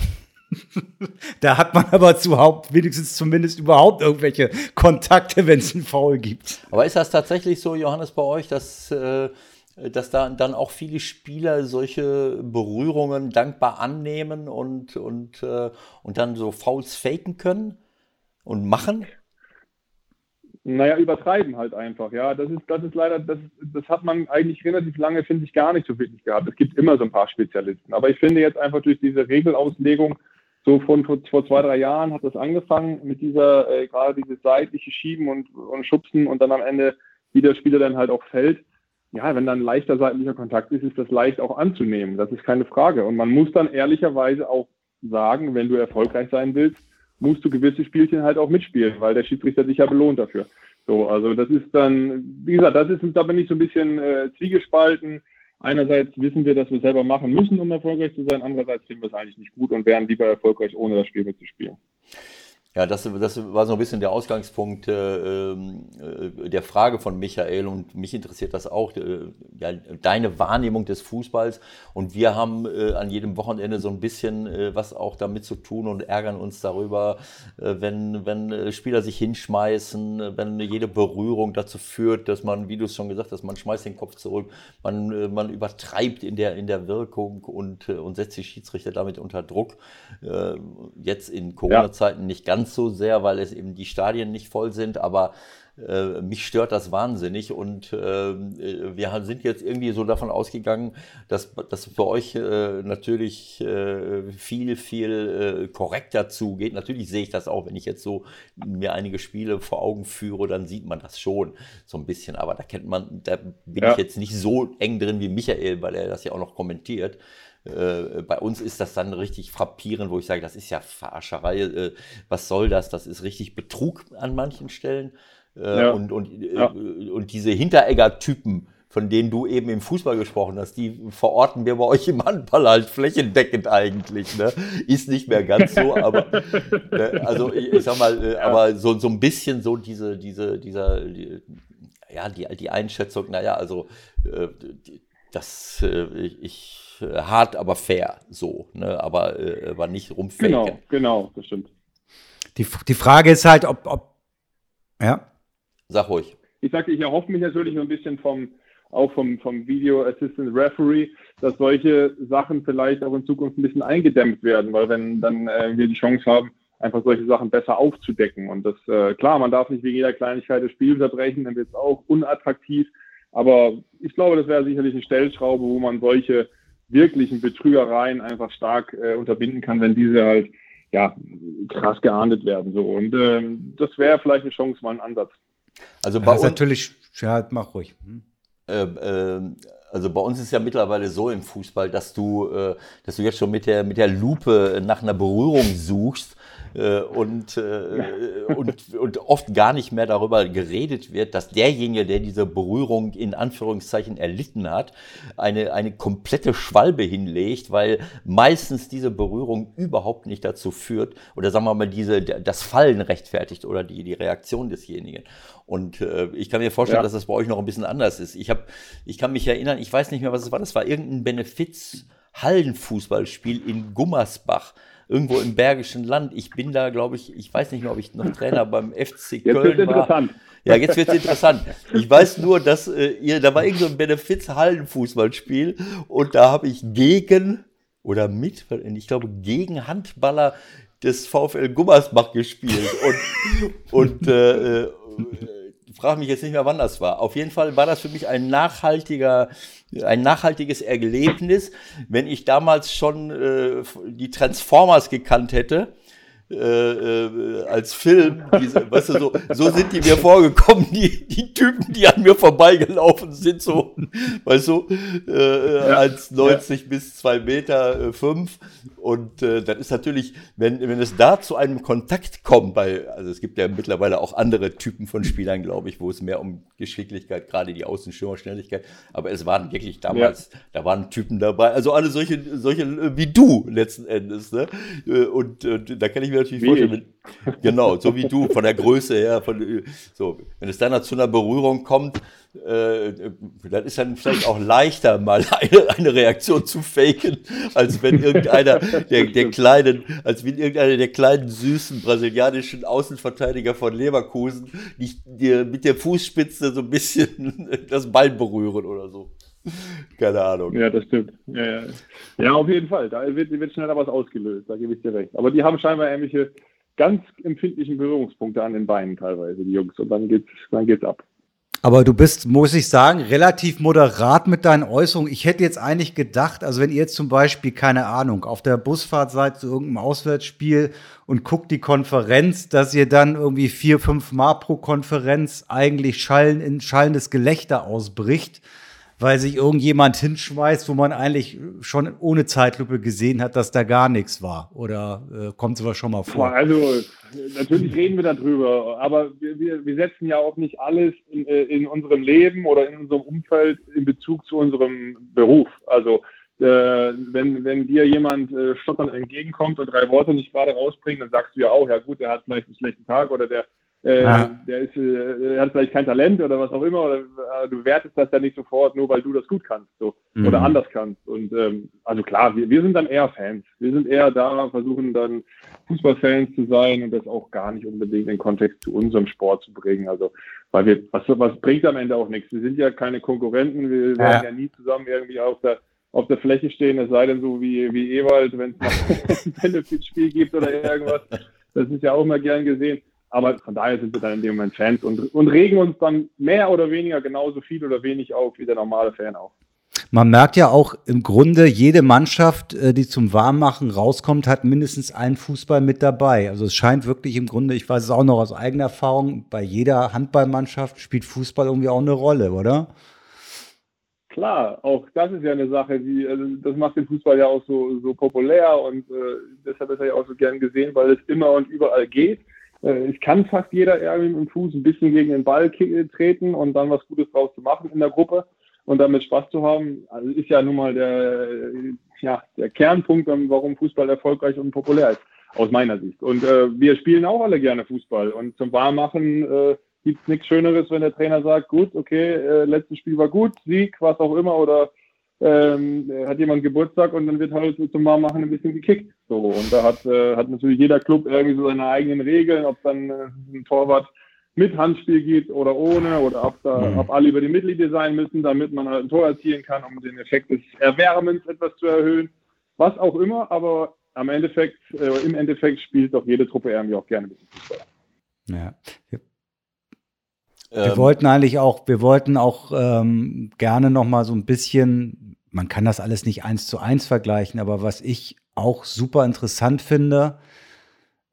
da hat man aber zuhaupt, wenigstens zumindest überhaupt irgendwelche Kontakte, wenn es einen Foul gibt. Aber ist das tatsächlich so, Johannes, bei euch, dass, äh, dass da dann auch viele Spieler solche Berührungen dankbar annehmen und, und, äh, und dann so Fouls faken können? Und machen? Naja, übertreiben halt einfach, ja. Das ist, das ist leider, das, das hat man eigentlich relativ lange, finde ich, gar nicht so wirklich gehabt. Es gibt immer so ein paar Spezialisten. Aber ich finde jetzt einfach durch diese Regelauslegung, so von vor, vor zwei, drei Jahren hat das angefangen mit dieser, äh, gerade dieses seitliche Schieben und, und Schubsen und dann am Ende, wie der Spieler dann halt auch fällt. Ja, wenn dann leichter seitlicher Kontakt ist, ist das leicht auch anzunehmen. Das ist keine Frage. Und man muss dann ehrlicherweise auch sagen, wenn du erfolgreich sein willst, musst du gewisse Spielchen halt auch mitspielen, weil der Schiedsrichter dich ja belohnt dafür. So, also das ist dann, wie gesagt, das ist, da bin ich so ein bisschen äh, zwiegespalten. Einerseits wissen wir, dass wir selber machen müssen, um erfolgreich zu sein. Andererseits finden wir es eigentlich nicht gut und wären lieber erfolgreich, ohne das Spiel mitzuspielen. Ja, das, das war so ein bisschen der Ausgangspunkt äh, äh, der Frage von Michael und mich interessiert das auch, äh, ja, deine Wahrnehmung des Fußballs und wir haben äh, an jedem Wochenende so ein bisschen äh, was auch damit zu tun und ärgern uns darüber, äh, wenn, wenn Spieler sich hinschmeißen, wenn jede Berührung dazu führt, dass man, wie du es schon gesagt hast, man schmeißt den Kopf zurück, man, man übertreibt in der, in der Wirkung und, und setzt die Schiedsrichter damit unter Druck. Jetzt in Corona-Zeiten nicht ganz ganz so sehr, weil es eben die Stadien nicht voll sind, aber äh, mich stört das wahnsinnig und äh, wir sind jetzt irgendwie so davon ausgegangen, dass das für euch äh, natürlich äh, viel, viel äh, korrekter zugeht. Natürlich sehe ich das auch, wenn ich jetzt so mir einige Spiele vor Augen führe, dann sieht man das schon so ein bisschen, aber da kennt man, da bin ja. ich jetzt nicht so eng drin wie Michael, weil er das ja auch noch kommentiert. Äh, bei uns ist das dann richtig frappierend, wo ich sage, das ist ja Verarscherei, äh, was soll das? Das ist richtig Betrug an manchen Stellen. Äh, ja. Und, und, äh, ja. und diese Hinteregger-Typen, von denen du eben im Fußball gesprochen hast, die verorten wir bei euch im Handball halt flächendeckend eigentlich. Ne? Ist nicht mehr ganz so, aber äh, also ich, ich, sag mal, äh, ja. aber so, so ein bisschen so diese, diese, dieser, die, ja, die, die Einschätzung, naja, also das, ich äh, hart, aber fair, so, ne? aber, äh, aber nicht rumfaken. Genau, genau, das stimmt. Die, die Frage ist halt, ob, ob, ja. Sag ruhig. Ich sagte, ich erhoffe mich natürlich ein bisschen vom, auch vom, vom Video Assistant Referee, dass solche Sachen vielleicht auch in Zukunft ein bisschen eingedämmt werden, weil wenn dann äh, wir die Chance haben, einfach solche Sachen besser aufzudecken. Und das, äh, klar, man darf nicht wegen jeder Kleinigkeit das Spiel unterbrechen, dann wird es auch unattraktiv. Aber ich glaube, das wäre sicherlich eine Stellschraube, wo man solche wirklichen Betrügereien einfach stark äh, unterbinden kann, wenn diese halt ja krass geahndet werden. So. Und ähm, das wäre vielleicht eine Chance, mal ein Ansatz. Also bei uns natürlich, ja, mach ruhig. Hm. Äh, äh, also bei uns ist ja mittlerweile so im Fußball, dass du, äh, dass du jetzt schon mit der, mit der Lupe nach einer Berührung suchst äh, und, äh, und, und oft gar nicht mehr darüber geredet wird, dass derjenige, der diese Berührung in Anführungszeichen erlitten hat, eine, eine komplette Schwalbe hinlegt, weil meistens diese Berührung überhaupt nicht dazu führt oder sagen wir mal diese, das Fallen rechtfertigt oder die, die Reaktion desjenigen. Und äh, ich kann mir vorstellen, ja. dass das bei euch noch ein bisschen anders ist. Ich, hab, ich kann mich erinnern, ich weiß nicht mehr, was es war, das war irgendein Benefiz. Hallenfußballspiel in Gummersbach irgendwo im Bergischen Land. Ich bin da, glaube ich, ich weiß nicht mehr, ob ich noch Trainer beim FC Köln jetzt war. Interessant. Ja, jetzt wird es interessant. Ich weiß nur, dass äh, ihr, da war irgend so ein Benefiz-Hallenfußballspiel und da habe ich gegen oder mit, ich glaube, gegen Handballer des VfL Gummersbach gespielt. Und, und äh, äh, frage mich jetzt nicht mehr, wann das war. Auf jeden Fall war das für mich ein nachhaltiger, ein nachhaltiges Erlebnis, wenn ich damals schon äh, die Transformers gekannt hätte äh, äh, als Film, diese, weißt du, so, so sind die mir vorgekommen, die, die Typen, die an mir vorbeigelaufen sind, so, weißt du, äh, ja. als 90 ja. bis 2 Meter äh, 5. Und äh, das ist natürlich, wenn, wenn es da zu einem Kontakt kommt, weil, also es gibt ja mittlerweile auch andere Typen von Spielern, glaube ich, wo es mehr um Geschicklichkeit, gerade die Außenschirmerschnelligkeit, aber es waren wirklich damals, ja. da waren Typen dabei, also alle solche, solche äh, wie du letzten Endes, ne? Und, und da kann ich mir natürlich wie vorstellen, wenn, genau, so wie du, von der Größe her, von, so, wenn es dann zu einer Berührung kommt, äh, dann ist dann vielleicht auch leichter, mal eine, eine Reaktion zu faken, als wenn irgendeiner der, der kleinen, als wenn irgendeiner der kleinen, süßen brasilianischen Außenverteidiger von Leverkusen nicht dir mit der Fußspitze so ein bisschen das Bein berühren oder so. Keine Ahnung. Ja, das stimmt. Ja, ja. ja auf jeden Fall. Da wird, wird schneller was ausgelöst, da gebe ich dir recht. Aber die haben scheinbar ähnliche ganz empfindlichen Berührungspunkte an den Beinen teilweise, die Jungs. Und dann geht's, dann geht's ab. Aber du bist, muss ich sagen, relativ moderat mit deinen Äußerungen. Ich hätte jetzt eigentlich gedacht, also wenn ihr jetzt zum Beispiel, keine Ahnung, auf der Busfahrt seid zu irgendeinem Auswärtsspiel und guckt die Konferenz, dass ihr dann irgendwie vier, fünf Mal pro Konferenz eigentlich schallen, in schallendes Gelächter ausbricht weil sich irgendjemand hinschmeißt, wo man eigentlich schon ohne Zeitlupe gesehen hat, dass da gar nichts war. Oder äh, kommt sowas schon mal vor? Also natürlich reden wir darüber, aber wir, wir, setzen ja auch nicht alles in, äh, in, unserem Leben oder in unserem Umfeld in Bezug zu unserem Beruf. Also äh, wenn, wenn dir jemand äh, stotternd entgegenkommt und drei Worte nicht gerade rausbringt, dann sagst du ja auch, ja gut, der hat vielleicht einen schlechten Tag oder der äh, ja. Der ist, äh, hat vielleicht kein Talent oder was auch immer, oder äh, du wertest das ja nicht sofort, nur weil du das gut kannst so, mhm. oder anders kannst. Und ähm, also klar, wir, wir sind dann eher Fans. Wir sind eher da, versuchen dann Fußballfans zu sein und das auch gar nicht unbedingt in Kontext zu unserem Sport zu bringen. Also, weil wir, was, was bringt am Ende auch nichts. Wir sind ja keine Konkurrenten, wir werden ja, ja nie zusammen irgendwie auf der auf der Fläche stehen, es sei denn so wie, wie Ewald, wenn es ein Benefit-Spiel gibt oder irgendwas. Das ist ja auch mal gern gesehen. Aber von daher sind wir dann in dem Moment Fans und, und regen uns dann mehr oder weniger genauso viel oder wenig auf wie der normale Fan auch. Man merkt ja auch im Grunde, jede Mannschaft, äh, die zum Warmmachen rauskommt, hat mindestens einen Fußball mit dabei. Also es scheint wirklich im Grunde, ich weiß es auch noch aus eigener Erfahrung, bei jeder Handballmannschaft spielt Fußball irgendwie auch eine Rolle, oder? Klar, auch das ist ja eine Sache, die, also das macht den Fußball ja auch so, so populär und äh, deshalb ist er ja auch so gern gesehen, weil es immer und überall geht. Äh, es kann fast jeder irgendwie mit dem Fuß ein bisschen gegen den Ball treten und dann was Gutes draus zu machen in der Gruppe und damit Spaß zu haben, also ist ja nun mal der, ja, der Kernpunkt, warum Fußball erfolgreich und populär ist, aus meiner Sicht. Und äh, wir spielen auch alle gerne Fußball und zum Warmmachen äh, gibt es nichts Schöneres, wenn der Trainer sagt, gut, okay, äh, letztes Spiel war gut, Sieg, was auch immer oder ähm, hat jemand Geburtstag und dann wird halt zum Warmmachen ein bisschen gekickt. So, und da hat, äh, hat natürlich jeder Club irgendwie so seine eigenen Regeln, ob dann äh, ein Torwart mit Handspiel geht oder ohne oder ob, da, mhm. ob alle über die Mittellinie sein müssen, damit man halt ein Tor erzielen kann, um den Effekt des Erwärmens etwas zu erhöhen. Was auch immer, aber am Endeffekt, äh, im Endeffekt spielt doch jede Truppe irgendwie auch gerne ein bisschen Fußball. Ja. Wir ähm, wollten eigentlich auch, wir wollten auch ähm, gerne noch mal so ein bisschen man kann das alles nicht eins zu eins vergleichen, aber was ich auch super interessant finde,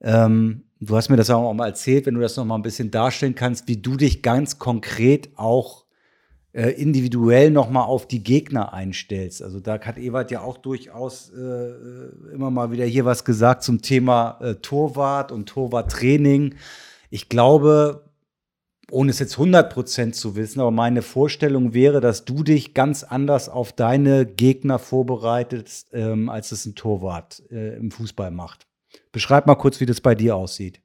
ähm, du hast mir das auch mal erzählt, wenn du das noch mal ein bisschen darstellen kannst, wie du dich ganz konkret auch äh, individuell noch mal auf die Gegner einstellst. Also da hat Ewald ja auch durchaus äh, immer mal wieder hier was gesagt zum Thema äh, Torwart und Torwarttraining. Ich glaube, ohne es jetzt 100% zu wissen, aber meine Vorstellung wäre, dass du dich ganz anders auf deine Gegner vorbereitest, ähm, als es ein Torwart äh, im Fußball macht. Beschreib mal kurz, wie das bei dir aussieht.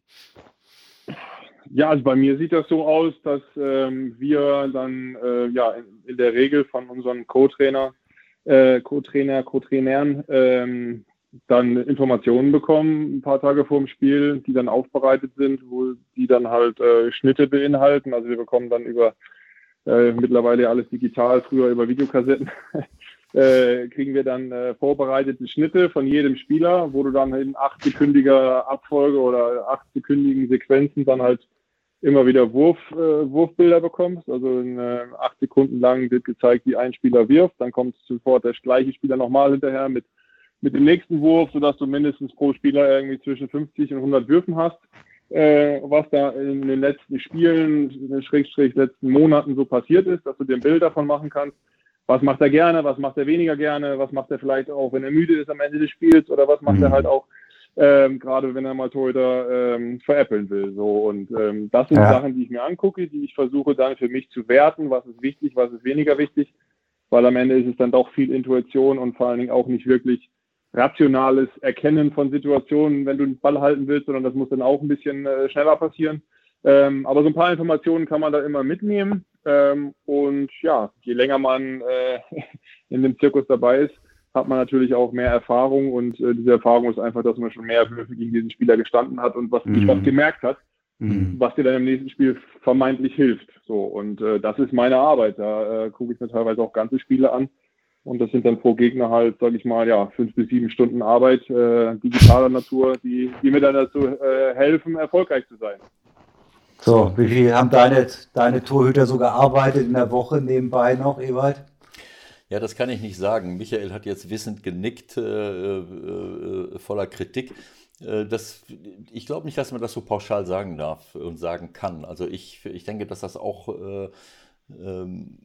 Ja, also bei mir sieht das so aus, dass ähm, wir dann äh, ja in, in, der Regel von unserem Co-Trainer äh, Co-Trainer, Co-Trainern, ähm, dann Informationen bekommen, ein paar Tage vor dem Spiel, die dann aufbereitet sind, wo die dann halt äh, Schnitte beinhalten. Also wir bekommen dann über äh, mittlerweile alles digital, früher über Videokassetten, äh, kriegen wir dann äh, vorbereitete Schnitte von jedem Spieler, wo du dann in achtsekündiger Abfolge oder achtsekündigen Sequenzen dann halt immer wieder Wurf, äh, Wurfbilder bekommst. Also in äh, acht Sekunden lang wird gezeigt, wie ein Spieler wirft. Dann kommt sofort der gleiche Spieler nochmal hinterher mit, mit dem nächsten Wurf, sodass du mindestens pro Spieler irgendwie zwischen 50 und 100 Würfen hast. Äh, was da in den letzten Spielen, Schrägstrich letzten Monaten so passiert ist, dass du dir ein Bild davon machen kannst. Was macht er gerne, was macht er weniger gerne, was macht er vielleicht auch, wenn er müde ist am Ende des Spiels oder was macht mhm. er halt auch ähm, gerade wenn er mal Torhüter ähm, veräppeln will. So und ähm, das sind ja. Sachen, die ich mir angucke, die ich versuche dann für mich zu werten, was ist wichtig, was ist weniger wichtig, weil am Ende ist es dann doch viel Intuition und vor allen Dingen auch nicht wirklich rationales Erkennen von Situationen, wenn du den Ball halten willst, sondern das muss dann auch ein bisschen äh, schneller passieren. Ähm, aber so ein paar Informationen kann man da immer mitnehmen. Ähm, und ja, je länger man äh, in dem Zirkus dabei ist, hat man natürlich auch mehr Erfahrung und äh, diese Erfahrung ist einfach, dass man schon mehr Würfe gegen diesen Spieler gestanden hat und was mhm. was gemerkt hat, mhm. was dir dann im nächsten Spiel vermeintlich hilft. So und äh, das ist meine Arbeit. Da äh, gucke ich mir teilweise auch ganze Spiele an und das sind dann pro Gegner halt, sage ich mal, ja fünf bis sieben Stunden Arbeit äh, digitaler Natur, die die mir dann dazu äh, helfen, erfolgreich zu sein. So, wie viel haben deine, deine Torhüter so gearbeitet in der Woche nebenbei noch, Ewald? Ja, das kann ich nicht sagen. Michael hat jetzt wissend genickt, äh, äh, voller Kritik. Äh, das, ich glaube nicht, dass man das so pauschal sagen darf und sagen kann. Also ich, ich denke, dass das auch, äh, ähm,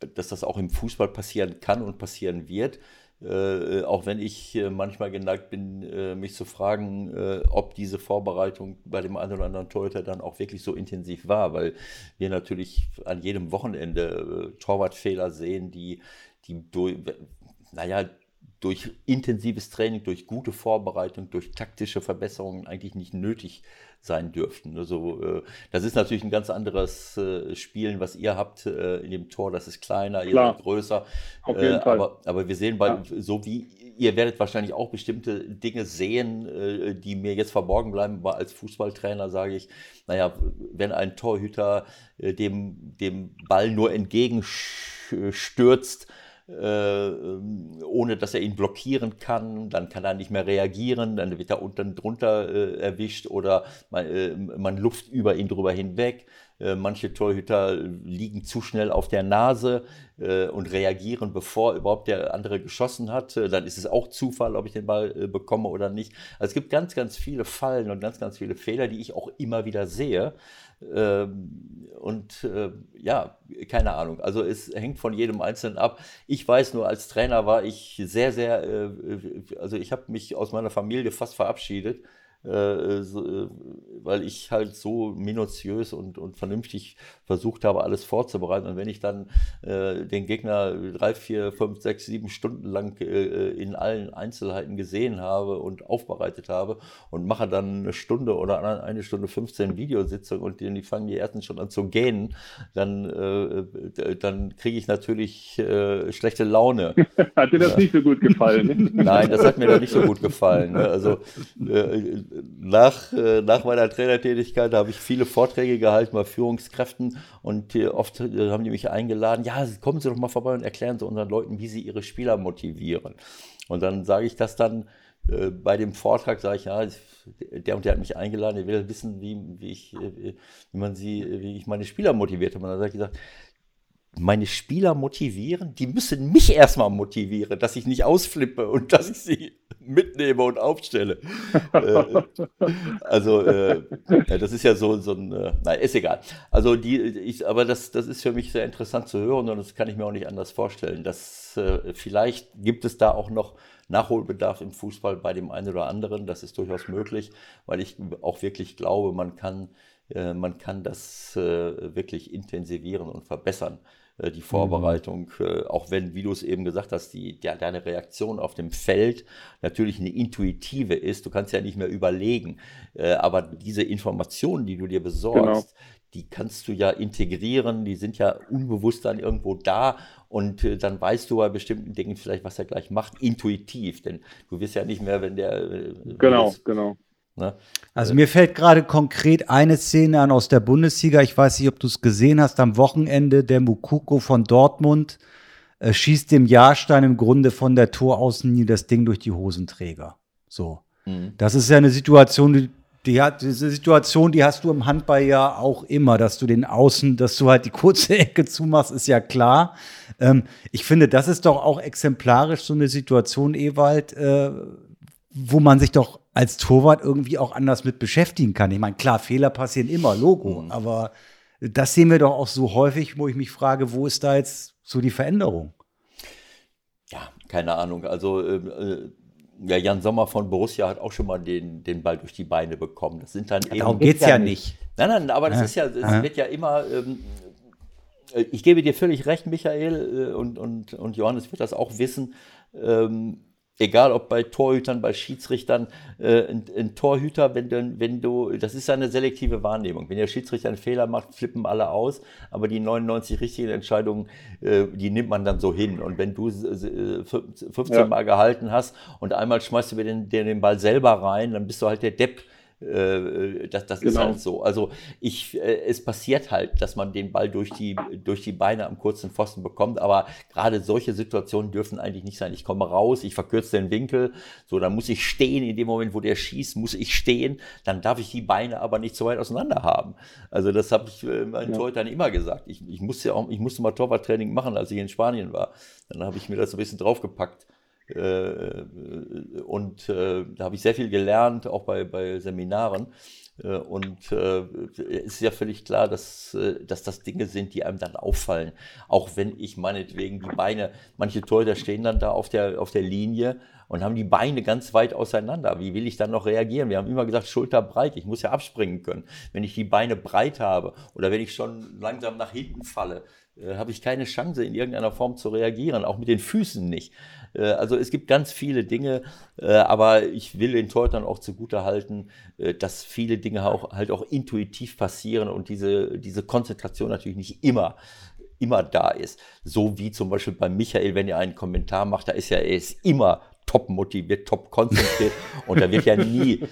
dass das auch im Fußball passieren kann und passieren wird. Äh, auch wenn ich äh, manchmal geneigt bin, äh, mich zu fragen, äh, ob diese Vorbereitung bei dem einen oder anderen Torhüter dann auch wirklich so intensiv war, weil wir natürlich an jedem Wochenende äh, Torwartfehler sehen, die, die durch, naja, durch intensives Training, durch gute Vorbereitung, durch taktische Verbesserungen eigentlich nicht nötig sein dürften. Also äh, das ist natürlich ein ganz anderes äh, Spielen, was ihr habt äh, in dem Tor. Das ist kleiner, ihr seid größer. Auf jeden Fall. Aber, aber wir sehen, bei, ja. so wie ihr werdet wahrscheinlich auch bestimmte Dinge sehen, die mir jetzt verborgen bleiben. Aber als Fußballtrainer sage ich, naja, wenn ein Torhüter dem, dem Ball nur entgegenstürzt, ohne dass er ihn blockieren kann, dann kann er nicht mehr reagieren, dann wird er unten drunter äh, erwischt oder man, äh, man luft über ihn drüber hinweg. Äh, manche Torhüter liegen zu schnell auf der Nase äh, und reagieren, bevor überhaupt der andere geschossen hat. Äh, dann ist es auch Zufall, ob ich den Ball bekomme oder nicht. Also es gibt ganz, ganz viele Fallen und ganz, ganz viele Fehler, die ich auch immer wieder sehe. Ähm, und äh, ja, keine Ahnung. Also es hängt von jedem Einzelnen ab. Ich weiß nur, als Trainer war ich sehr, sehr, äh, also ich habe mich aus meiner Familie fast verabschiedet äh, äh, weil ich halt so minutiös und, und vernünftig versucht habe, alles vorzubereiten. Und wenn ich dann äh, den Gegner drei, vier, fünf, sechs, sieben Stunden lang äh, in allen Einzelheiten gesehen habe und aufbereitet habe und mache dann eine Stunde oder eine Stunde 15 Videositzung und die, die fangen die ersten schon an zu gähnen, dann, äh, dann kriege ich natürlich äh, schlechte Laune. hat dir das nicht so gut gefallen? Nein, das hat mir da nicht so gut gefallen. Ne? Also nach, äh, nach meiner Trainertätigkeit habe ich viele Vorträge gehalten bei Führungskräften und oft äh, haben die mich eingeladen, ja, kommen Sie doch mal vorbei und erklären Sie unseren Leuten, wie sie ihre Spieler motivieren. Und dann sage ich das dann äh, bei dem Vortrag, sage ich, ja, der und der hat mich eingeladen, er will wissen, wie, wie, ich, wie man sie, wie ich meine Spieler motiviert habe. Und dann habe ich gesagt, meine Spieler motivieren, die müssen mich erstmal motivieren, dass ich nicht ausflippe und dass ich sie mitnehme und aufstelle. äh, also, äh, ja, das ist ja so, so ein, äh, nein, ist egal. Also, die, ich, aber das, das ist für mich sehr interessant zu hören und das kann ich mir auch nicht anders vorstellen. Dass, äh, vielleicht gibt es da auch noch Nachholbedarf im Fußball bei dem einen oder anderen. Das ist durchaus möglich, weil ich auch wirklich glaube, man kann, äh, man kann das äh, wirklich intensivieren und verbessern. Äh, die Vorbereitung, mhm. auch wenn, wie du es eben gesagt hast, die, der, deine Reaktion auf dem Feld natürlich eine intuitive ist. Du kannst ja nicht mehr überlegen, äh, aber diese Informationen, die du dir besorgst, genau. die kannst du ja integrieren, die sind ja unbewusst dann irgendwo da Und äh, dann weißt du bei bestimmten Dingen vielleicht, was er gleich macht, intuitiv. Denn du wirst ja nicht mehr, wenn der. Äh, genau, genau. Ne? Also mir fällt gerade konkret eine Szene an aus der Bundesliga. Ich weiß nicht, ob du es gesehen hast. Am Wochenende der Mukoko von Dortmund äh, schießt dem Jahrstein im Grunde von der Toraußenlinie das Ding durch die Hosenträger. So. Mhm. Das ist ja eine Situation, die, die hat, diese Situation, die hast du im Handball ja auch immer, dass du den Außen, dass du halt die kurze Ecke zumachst, ist ja klar. Ähm, ich finde, das ist doch auch exemplarisch so eine Situation, Ewald, äh, wo man sich doch als Torwart irgendwie auch anders mit beschäftigen kann. Ich meine, klar, Fehler passieren immer, Logo, mhm. aber das sehen wir doch auch so häufig, wo ich mich frage, wo ist da jetzt so die Veränderung? Ja, keine Ahnung. Also äh, äh ja, Jan Sommer von Borussia hat auch schon mal den, den Ball durch die Beine bekommen. Das sind dann ja, eben. Darum geht es ja nicht. Nein, nein, aber das ja. ist ja, es wird ja immer. Ähm, äh, ich gebe dir völlig recht, Michael, äh, und, und, und Johannes wird das auch wissen. Ähm, egal ob bei Torhütern, bei Schiedsrichtern, äh, ein, ein, Torhüter, wenn du, wenn du, das ist eine selektive Wahrnehmung. Wenn der Schiedsrichter einen Fehler macht, flippen alle aus, aber die 99 richtigen Entscheidungen, äh, die nimmt man dann so hin. Und wenn du äh, 15 ja. Mal gehalten hast und einmal schmeißt du mir den, den Ball selber rein, dann bist du halt der Depp äh, das, das genau. ist halt so. Also ich, äh, es passiert halt, dass man den Ball durch die, durch die Beine am kurzen Pfosten bekommt, aber gerade solche Situationen dürfen eigentlich nicht sein. Ich komme raus, ich verkürze den Winkel, so, dann muss ich stehen in dem Moment, wo der schießt, muss ich stehen, dann darf ich die Beine aber nicht so weit auseinander haben. Also das habe ich äh, meinen ja. Torhütern immer gesagt. Ich, ich musste ja auch, ich musste mal Torwarttraining machen, als ich in Spanien war. Dann habe ich mir das ein bisschen draufgepackt. Äh, und äh, da habe ich sehr viel gelernt, auch bei, bei Seminaren. Äh, und äh, ist ja völlig klar, dass, dass das Dinge sind, die einem dann auffallen. Auch wenn ich meinetwegen die Beine, manche Torhüter stehen dann da auf der, auf der Linie und haben die Beine ganz weit auseinander. Wie will ich dann noch reagieren? Wir haben immer gesagt, Schulter breit. Ich muss ja abspringen können. Wenn ich die Beine breit habe oder wenn ich schon langsam nach hinten falle, äh, habe ich keine Chance, in irgendeiner Form zu reagieren, auch mit den Füßen nicht. Äh, also es gibt ganz viele Dinge, äh, aber ich will den Torhütern auch zugute halten, dass viele Dinge auch, halt auch intuitiv passieren und diese, diese Konzentration natürlich nicht immer immer da ist. So wie zum Beispiel bei Michael, wenn er einen Kommentar macht, da ist ja, er ist immer top motiviert, top konzentriert und da wird ja nie.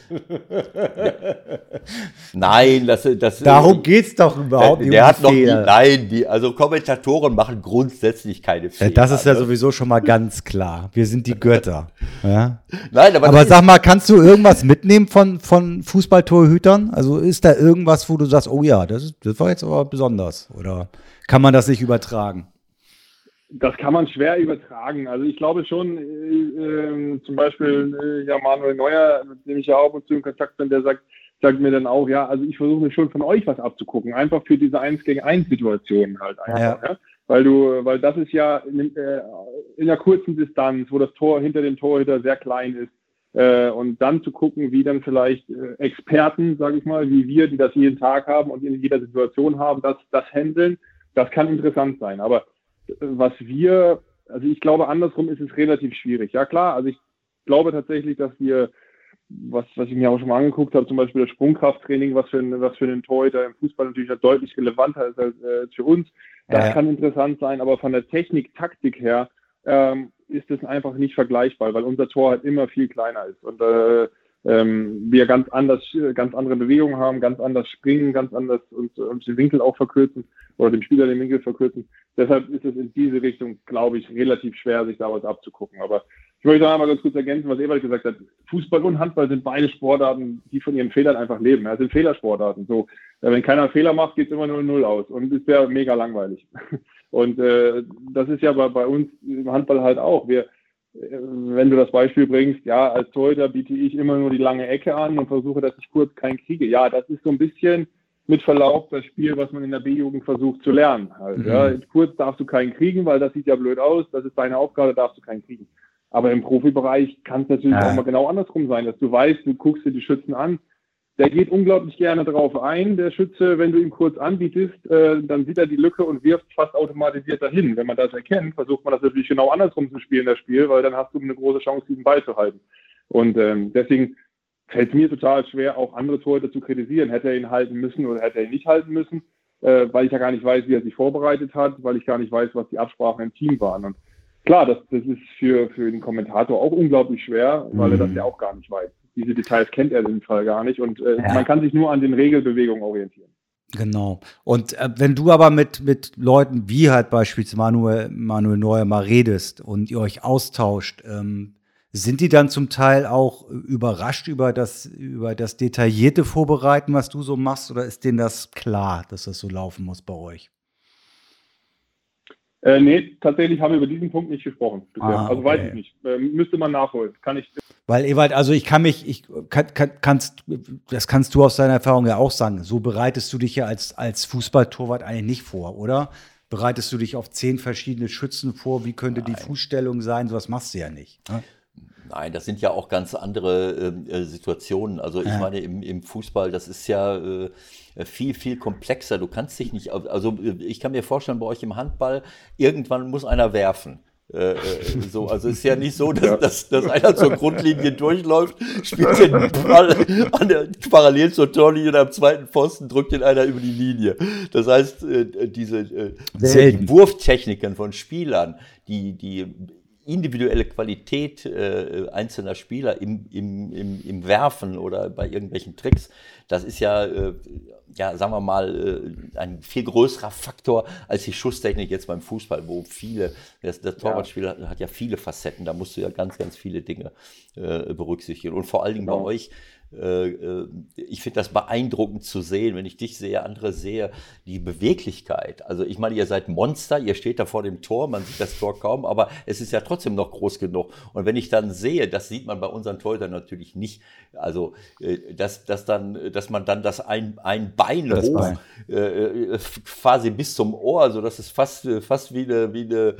Nein, das, das Darum geht es doch überhaupt nicht. Der, der hat noch nie, nein, die, also Kommentatoren machen grundsätzlich keine Fehler. das ist ja ne? sowieso schon mal ganz klar. Wir sind die Götter. ja? Nein, aber, aber sag mal, kannst du irgendwas mitnehmen von, von Fußballtorhütern? Also ist da irgendwas, wo du sagst, oh ja, das, ist, das war jetzt aber besonders? Oder kann man das nicht übertragen? Das kann man schwer übertragen. Also ich glaube schon, äh, äh, zum Beispiel äh, ja, Manuel Neuer, mit dem ich ja auch und zu in Kontakt bin, der sagt, sagt mir dann auch, ja, also ich versuche mir schon von euch was abzugucken, einfach für diese 1 gegen 1 Situation halt einfach. Ja. ja. Weil du, weil das ist ja in, äh, in einer kurzen Distanz, wo das Tor hinter dem Torhüter sehr klein ist. Äh, und dann zu gucken, wie dann vielleicht äh, Experten, sage ich mal, wie wir, die das jeden Tag haben und in jeder Situation haben, das, das handeln, das kann interessant sein. Aber was wir, also ich glaube, andersrum ist es relativ schwierig. Ja klar, also ich glaube tatsächlich, dass wir, was, was ich mir auch schon mal angeguckt habe, zum Beispiel das Sprungkrafttraining, was für, ein, was für einen Torhüter im Fußball natürlich deutlich relevanter ist als äh, für uns. Das ja. kann interessant sein, aber von der Technik, Taktik her ähm, ist es einfach nicht vergleichbar, weil unser Tor halt immer viel kleiner ist. Und äh, ähm, wir ganz anders, ganz andere Bewegungen haben, ganz anders springen, ganz anders und, und den Winkel auch verkürzen oder dem Spieler den Winkel verkürzen. Deshalb ist es in diese Richtung, glaube ich, relativ schwer, sich da was abzugucken. Aber ich möchte noch einmal ganz kurz ergänzen, was Ewald gesagt hat. Fußball und Handball sind beide Sportarten, die von ihren Fehlern einfach leben. Das sind Fehlersportarten. So, wenn keiner Fehler macht, geht es immer 0-0 aus und es wäre mega langweilig. Und äh, das ist ja bei, bei uns im Handball halt auch. Wir, wenn du das Beispiel bringst, ja, als Torhüter biete ich immer nur die lange Ecke an und versuche, dass ich kurz keinen kriege. Ja, das ist so ein bisschen mit Verlaub das Spiel, was man in der B-Jugend versucht zu lernen. Halt, mhm. ja. Kurz darfst du keinen kriegen, weil das sieht ja blöd aus, das ist deine Aufgabe, darfst du keinen kriegen. Aber im Profibereich kann es natürlich ja. auch mal genau andersrum sein, dass du weißt, du guckst dir die Schützen an, der geht unglaublich gerne drauf ein, der Schütze, wenn du ihm kurz anbietest, äh, dann sieht er die Lücke und wirft fast automatisiert dahin. Wenn man das erkennt, versucht man das natürlich genau andersrum zu spielen, das Spiel, weil dann hast du eine große Chance, diesen Ball zu halten. Und ähm, deswegen fällt mir total schwer, auch andere Torhüter zu kritisieren. Hätte er ihn halten müssen oder hätte er ihn nicht halten müssen? äh, weil ich ja gar nicht weiß, wie er sich vorbereitet hat, weil ich gar nicht weiß, was die Absprachen im Team waren. Und klar, das, das ist für, für den Kommentator auch unglaublich schwer, weil er das mhm. ja auch gar nicht weiß. Diese Details kennt er in dem Fall gar nicht und äh, ja. man kann sich nur an den Regelbewegungen orientieren. Genau. Und äh, wenn du aber mit, mit Leuten wie halt beispielsweise Manuel, Manuel Neuer mal redest und ihr euch austauscht, ähm, sind die dann zum Teil auch überrascht über das, über das detaillierte Vorbereiten, was du so machst, oder ist denen das klar, dass das so laufen muss bei euch? Äh, nee, tatsächlich haben wir über diesen Punkt nicht gesprochen. Ah, also weiß ich nicht. Äh, müsste man nachholen. Kann ich. Weil, Ewald, also ich kann mich, ich kann, kann, kannst, das kannst du aus deiner Erfahrung ja auch sagen. So bereitest du dich ja als, als Fußballtorwart eigentlich nicht vor, oder? Bereitest du dich auf zehn verschiedene Schützen vor? Wie könnte Nein. die Fußstellung sein? Sowas machst du ja nicht. Ne? Nein, das sind ja auch ganz andere ähm, äh, Situationen. Also ich ja. meine, im, im, Fußball, das ist ja äh, viel, viel komplexer. Du kannst dich nicht, also äh, ich kann mir vorstellen, bei euch im Handball, irgendwann muss einer werfen. Äh, äh, so, also ist ja nicht so, dass, ja. dass, dass einer zur Grundlinie durchläuft, spielt den Ball an der, parallel zur Torlinie und am zweiten Pfosten drückt den einer über die Linie. Das heißt, äh, diese äh, Wurftechniken von Spielern, die, die individuelle Qualität äh, einzelner Spieler im, im, im, im Werfen oder bei irgendwelchen Tricks, das ist ja, äh, ja, sagen wir mal, äh, ein viel größerer Faktor als die Schusstechnik jetzt beim Fußball, wo viele, das, das Torwartspiel ja. hat, hat, ja viele Facetten, da musst du ja ganz, ganz viele Dinge äh, berücksichtigen. Und vor allen Dingen genau. bei euch, äh, äh, ich finde das beeindruckend zu sehen, wenn ich dich sehe, andere sehe, die Beweglichkeit. Also ich meine, ihr seid Monster, ihr steht da vor dem Tor, man sieht das Tor kaum, aber es ist ja trotzdem noch groß genug. Und wenn ich dann sehe, das sieht man bei unseren Torhütern natürlich nicht, also dass, dass, dann, dass man dann das ein, ein Bein das hoch, Bein. Äh, quasi bis zum Ohr, das ist fast, fast wie, eine, wie, eine,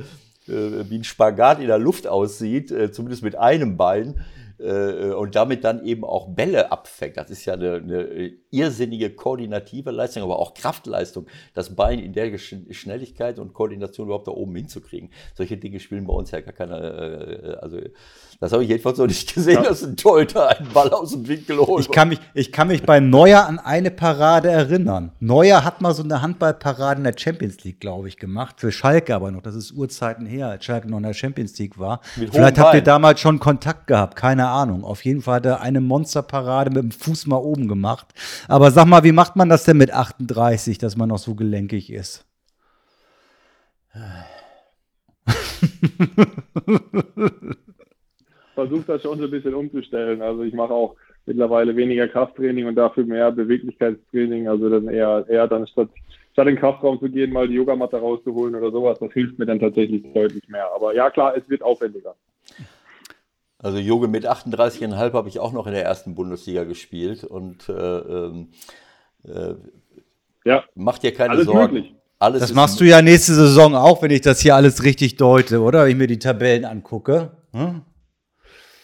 wie ein Spagat in der Luft aussieht, zumindest mit einem Bein äh, und damit dann eben auch Bälle abfängt. Das ist ja eine, eine, irrsinnige koordinative Leistung, aber auch Kraftleistung, das Bein in der Schnelligkeit und Koordination überhaupt da oben hinzukriegen. Solche Dinge spielen bei uns ja gar keine, äh, also das habe ich jedenfalls noch nicht gesehen, ja. dass ein Torhüter einen Ball aus dem Winkel holt. Ich kann mich, ich kann mich bei Neuer an eine Parade erinnern. Neuer hat mal so eine Handballparade in der Champions League, glaube ich, gemacht. Für Schalke aber noch. Das ist Urzeiten her, als Schalke noch in der Champions League war. Mit Vielleicht habt ihr damals schon Kontakt gehabt, keine Ahnung. Auf jeden Fall hat er eine Monsterparade mit dem Fuß mal oben gemacht. Aber sag mal, wie macht man das denn mit 38, dass man noch so gelenkig ist? versuche das schon so ein bisschen umzustellen. Also ich mache auch mittlerweile weniger Krafttraining und dafür mehr Beweglichkeitstraining. Also dann eher, eher dann statt, statt in den Kraftraum zu gehen, mal die Yogamatte rauszuholen oder sowas. Das hilft mir dann tatsächlich deutlich mehr. Aber ja, klar, es wird aufwendiger. Also Yoga mit 38,5 habe ich auch noch in der ersten Bundesliga gespielt und äh, ähm, äh, ja. macht dir keine alles Sorgen. Möglich. Alles das machst du ja nächste Saison auch, wenn ich das hier alles richtig deute, oder? Wenn ich mir die Tabellen angucke. Hm?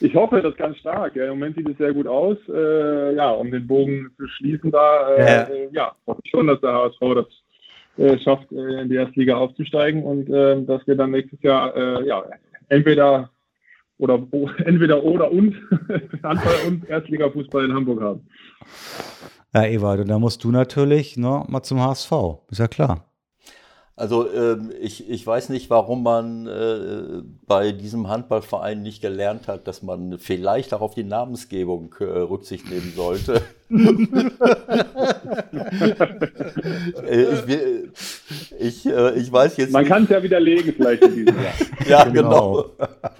Ich hoffe das ganz stark. Im Moment sieht es sehr gut aus. Äh, ja, um den Bogen zu schließen, da äh, ja. ja, hoffe ich schon, dass der HSV das äh, schafft, äh, in die erste Liga aufzusteigen und äh, dass wir dann nächstes Jahr äh, ja, entweder oder entweder oder und Handball und Erstliga-Fußball in Hamburg haben. Ja, Ewald, und da musst du natürlich ne, mal zum HSV. Ist ja klar. Also ähm, ich, ich weiß nicht, warum man äh, bei diesem Handballverein nicht gelernt hat, dass man vielleicht auch auf die Namensgebung äh, Rücksicht nehmen sollte. Äh, ich, will, ich, äh, ich, weiß jetzt. Man kann es ja widerlegen, vielleicht in diesem Jahr. ja, genau.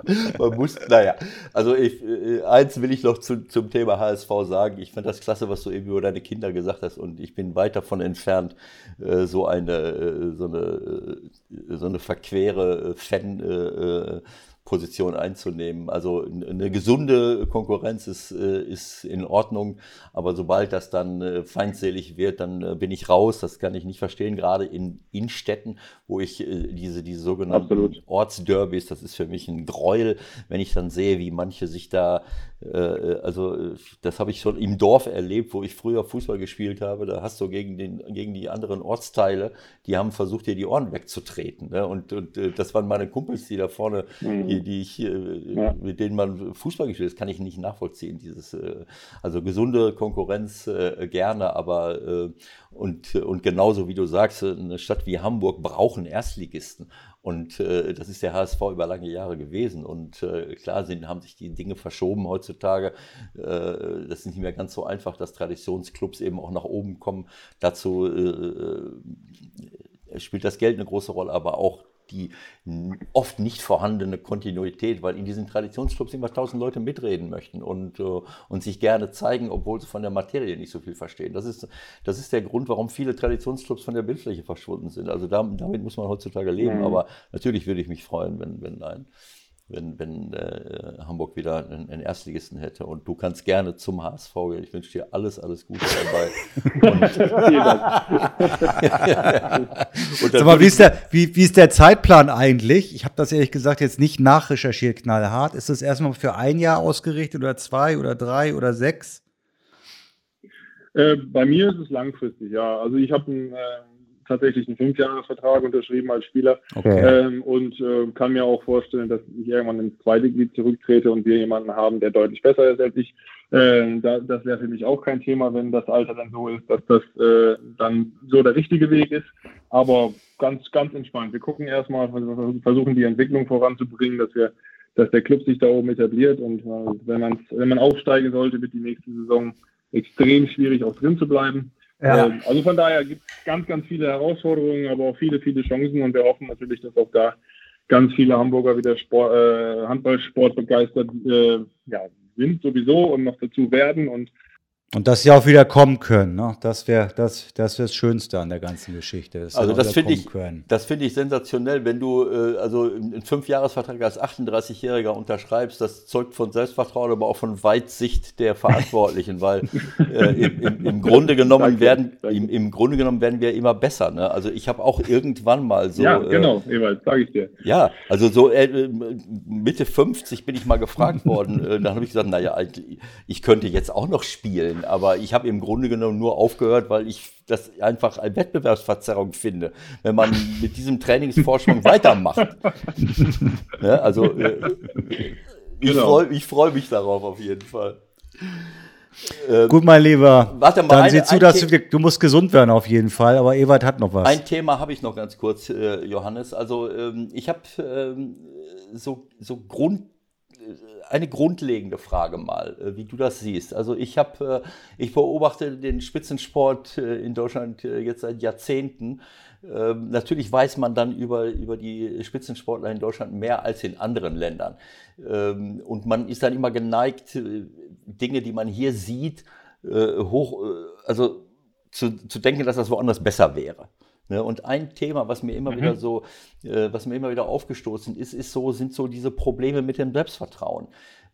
genau. Man muss, naja, also ich, äh, eins will ich noch zu, zum Thema HSV sagen. Ich finde das klasse, was du eben über deine Kinder gesagt hast, und ich bin weit davon entfernt, so eine, so eine, so eine verquere Fan. Position einzunehmen. Also eine gesunde Konkurrenz ist, äh, ist in Ordnung, aber sobald das dann äh, feindselig wird, dann äh, bin ich raus. Das kann ich nicht verstehen, gerade in Innenstädten, wo ich diese, diese sogenannten Absolut. Ortsderbys, das ist für mich ein Gräuel, wenn ich dann sehe, wie manche sich da also äh, das habe ich schon im Dorf erlebt, wo ich früher Fußball gespielt habe. Da hast du gegen, den, gegen die anderen Ortsteile, die haben versucht, dir die Ohren wegzutreten. Ne? Und, und äh, das waren meine Kumpels, die da vorne mhm. die, die ich, äh, ja. mit denen man Fußball gespielt hat, kann ich nicht nachvollziehen. Dieses, äh, also gesunde Konkurrenz äh, gerne, aber äh, und, und genauso wie du sagst, eine Stadt wie Hamburg brauchen Erstligisten. Und äh, das ist der HSV über lange Jahre gewesen. Und äh, klar sind, haben sich die Dinge verschoben heutzutage. Äh, das ist nicht mehr ganz so einfach, dass Traditionsclubs eben auch nach oben kommen. Dazu äh, äh, spielt das Geld eine große Rolle, aber auch die oft nicht vorhandene Kontinuität, weil in diesen Traditionsclubs immer tausend Leute mitreden möchten und, äh, und sich gerne zeigen, obwohl sie von der Materie nicht so viel verstehen. Das ist, das ist der Grund, warum viele Traditionsclubs von der Bildfläche verschwunden sind. Also damit muss man heutzutage leben, mhm. aber natürlich würde ich mich freuen, wenn, wenn ein wenn, wenn äh, Hamburg wieder einen, einen, Erstligisten hätte. Und du kannst gerne zum HSV gehen. Ich wünsche dir alles, alles Gute dabei. und Sag mal, wie ist, der, wie, wie ist der Zeitplan eigentlich? Ich habe das ehrlich gesagt jetzt nicht nachrecherchiert, knallhart. Ist das erstmal für ein Jahr ausgerichtet oder zwei oder drei oder sechs? Äh, bei mir ist es langfristig, ja. Also ich habe ein äh, tatsächlich einen Fünfjahresvertrag unterschrieben als Spieler okay. ähm, und äh, kann mir auch vorstellen, dass ich irgendwann ins zweite Glied zurücktrete und wir jemanden haben, der deutlich besser ist als ich. Äh, da, das wäre für mich auch kein Thema, wenn das Alter dann so ist, dass das äh, dann so der richtige Weg ist. Aber ganz, ganz entspannt. Wir gucken erstmal, versuchen die Entwicklung voranzubringen, dass wir dass der Club sich da oben etabliert und äh, wenn, man, wenn man aufsteigen sollte, wird die nächste Saison extrem schwierig auch drin zu bleiben. Ja. Ähm, also von daher gibt es ganz, ganz viele Herausforderungen, aber auch viele, viele Chancen und wir hoffen natürlich, dass auch da ganz viele Hamburger wieder Sport, äh, Handballsport begeistert äh, ja, sind sowieso und noch dazu werden und und dass sie auch wieder kommen können, ne? das wäre das, das, wär das Schönste an der ganzen Geschichte. Also das finde ich, das ich sensationell, wenn du äh, also einen Fünfjahresvertrag als 38-Jähriger unterschreibst, das zeugt von Selbstvertrauen, aber auch von Weitsicht der Verantwortlichen, weil äh, im, im, im, Grunde genommen werden im, im, Grunde genommen werden wir immer besser. Ne? Also ich habe auch irgendwann mal so. Ja, genau, äh, Ewald, sage ich dir. Ja, also so äh, Mitte 50 bin ich mal gefragt worden. Äh, dann habe ich gesagt, naja, ich könnte jetzt auch noch spielen aber ich habe im Grunde genommen nur aufgehört, weil ich das einfach eine Wettbewerbsverzerrung finde, wenn man mit diesem Trainingsvorsprung weitermacht. ja, also äh, ich genau. freue freu mich darauf auf jeden Fall. Ähm, Gut, mein Lieber. Warte mal, dann sieh zu, dass du, du musst gesund werden auf jeden Fall. Aber Ewald hat noch was. Ein Thema habe ich noch ganz kurz, äh, Johannes. Also ähm, ich habe ähm, so, so Grund eine grundlegende Frage mal, äh, wie du das siehst. Also ich habe, äh, ich beobachte den Spitzensport äh, in Deutschland jetzt seit Jahrzehnten. Ähm, natürlich weiß man dann über, über die Spitzensportler in Deutschland mehr als in anderen Ländern. Ähm, und man ist dann immer geneigt, Dinge, die man hier sieht, hoch, also zu, zu denken, dass das woanders besser wäre. Ne? Und ein Thema, was mir immer mhm. wieder so, äh, was mir immer wieder aufgestoßen ist, ist so, sind so diese Probleme mit dem Selbstvertrauen.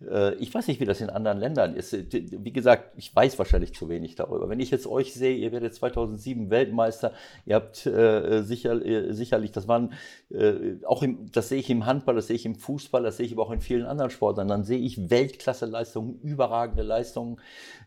Äh, ich weiß nicht, wie das in anderen Ländern ist. Wie gesagt, ich weiß wahrscheinlich zu wenig darüber. Wenn ich jetzt euch sehe, ihr werdet 2007 Weltmeister, ihr habt äh, sicher, äh, sicherlich, das waren äh, auch im, das sehe ich im Handball, das sehe ich im Fußball, das sehe ich aber auch in vielen anderen Sportlern. Dann sehe ich Weltklasse-Leistungen, überragende Leistungen,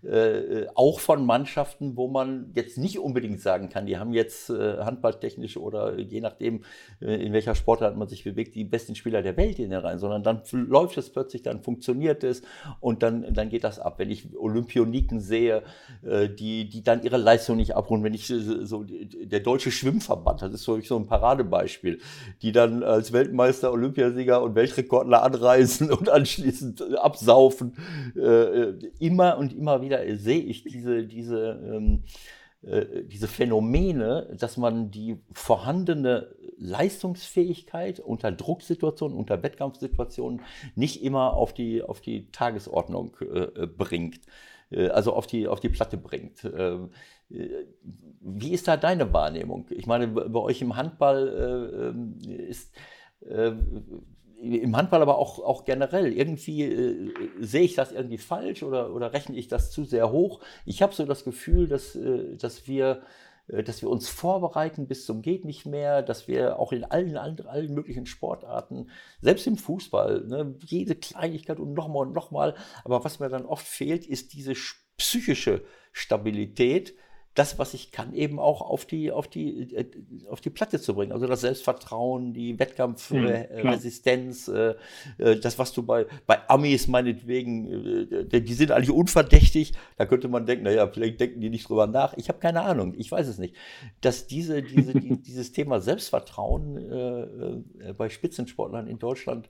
äh, auch von Mannschaften, wo man jetzt nicht unbedingt sagen kann, die haben jetzt äh, handballtechnisch oder je nachdem, in welcher Sportart man sich bewegt, die besten Spieler der Welt in den rein, sondern dann läuft es plötzlich, dann funktioniert ist und dann, dann geht das ab. Wenn ich Olympioniken sehe, äh, die, die dann ihre Leistung nicht abrunden, wenn ich so, der deutsche Schwimmverband, das ist so, so ein Paradebeispiel, die dann als Weltmeister, Olympiasieger und Weltrekordler anreisen und anschließend absaufen. Äh, immer und immer wieder sehe ich diese, diese, ähm, äh, diese Phänomene, dass man die vorhandene Leistungsfähigkeit unter Drucksituationen, unter Wettkampfsituationen nicht immer auf die, auf die Tagesordnung äh, bringt, äh, also auf die, auf die Platte bringt. Ähm, äh, wie ist da deine Wahrnehmung? Ich meine, bei euch im Handball äh, ähm, ist äh, im Handball aber auch, auch generell. Irgendwie äh, sehe ich das irgendwie falsch oder, oder rechne ich das zu sehr hoch. Ich habe so das Gefühl, dass, äh, dass wir äh, dass wir uns vorbereiten bis zum geht nicht mehr, dass wir auch in allen, allen, allen möglichen Sportarten, selbst im Fußball, ne, jede Kleinigkeit und nochmal und nochmal, aber was mir dann oft fehlt, ist diese psychische Stabilität, das, was ich kann, eben auch auf die, auf die, äh, auf die Platte zu bringen. Also das Selbstvertrauen, die Wettkampfresistenz, mhm, äh, äh, das, was du bei, bei Amis meinetwegen, äh, die sind eigentlich unverdächtig. Da könnte man denken, naja, vielleicht denken die nicht drüber nach. Ich habe keine Ahnung, ich weiß es nicht. Dass diese, diese, die, dieses Thema Selbstvertrauen bei Spitzensportlern in Deutschland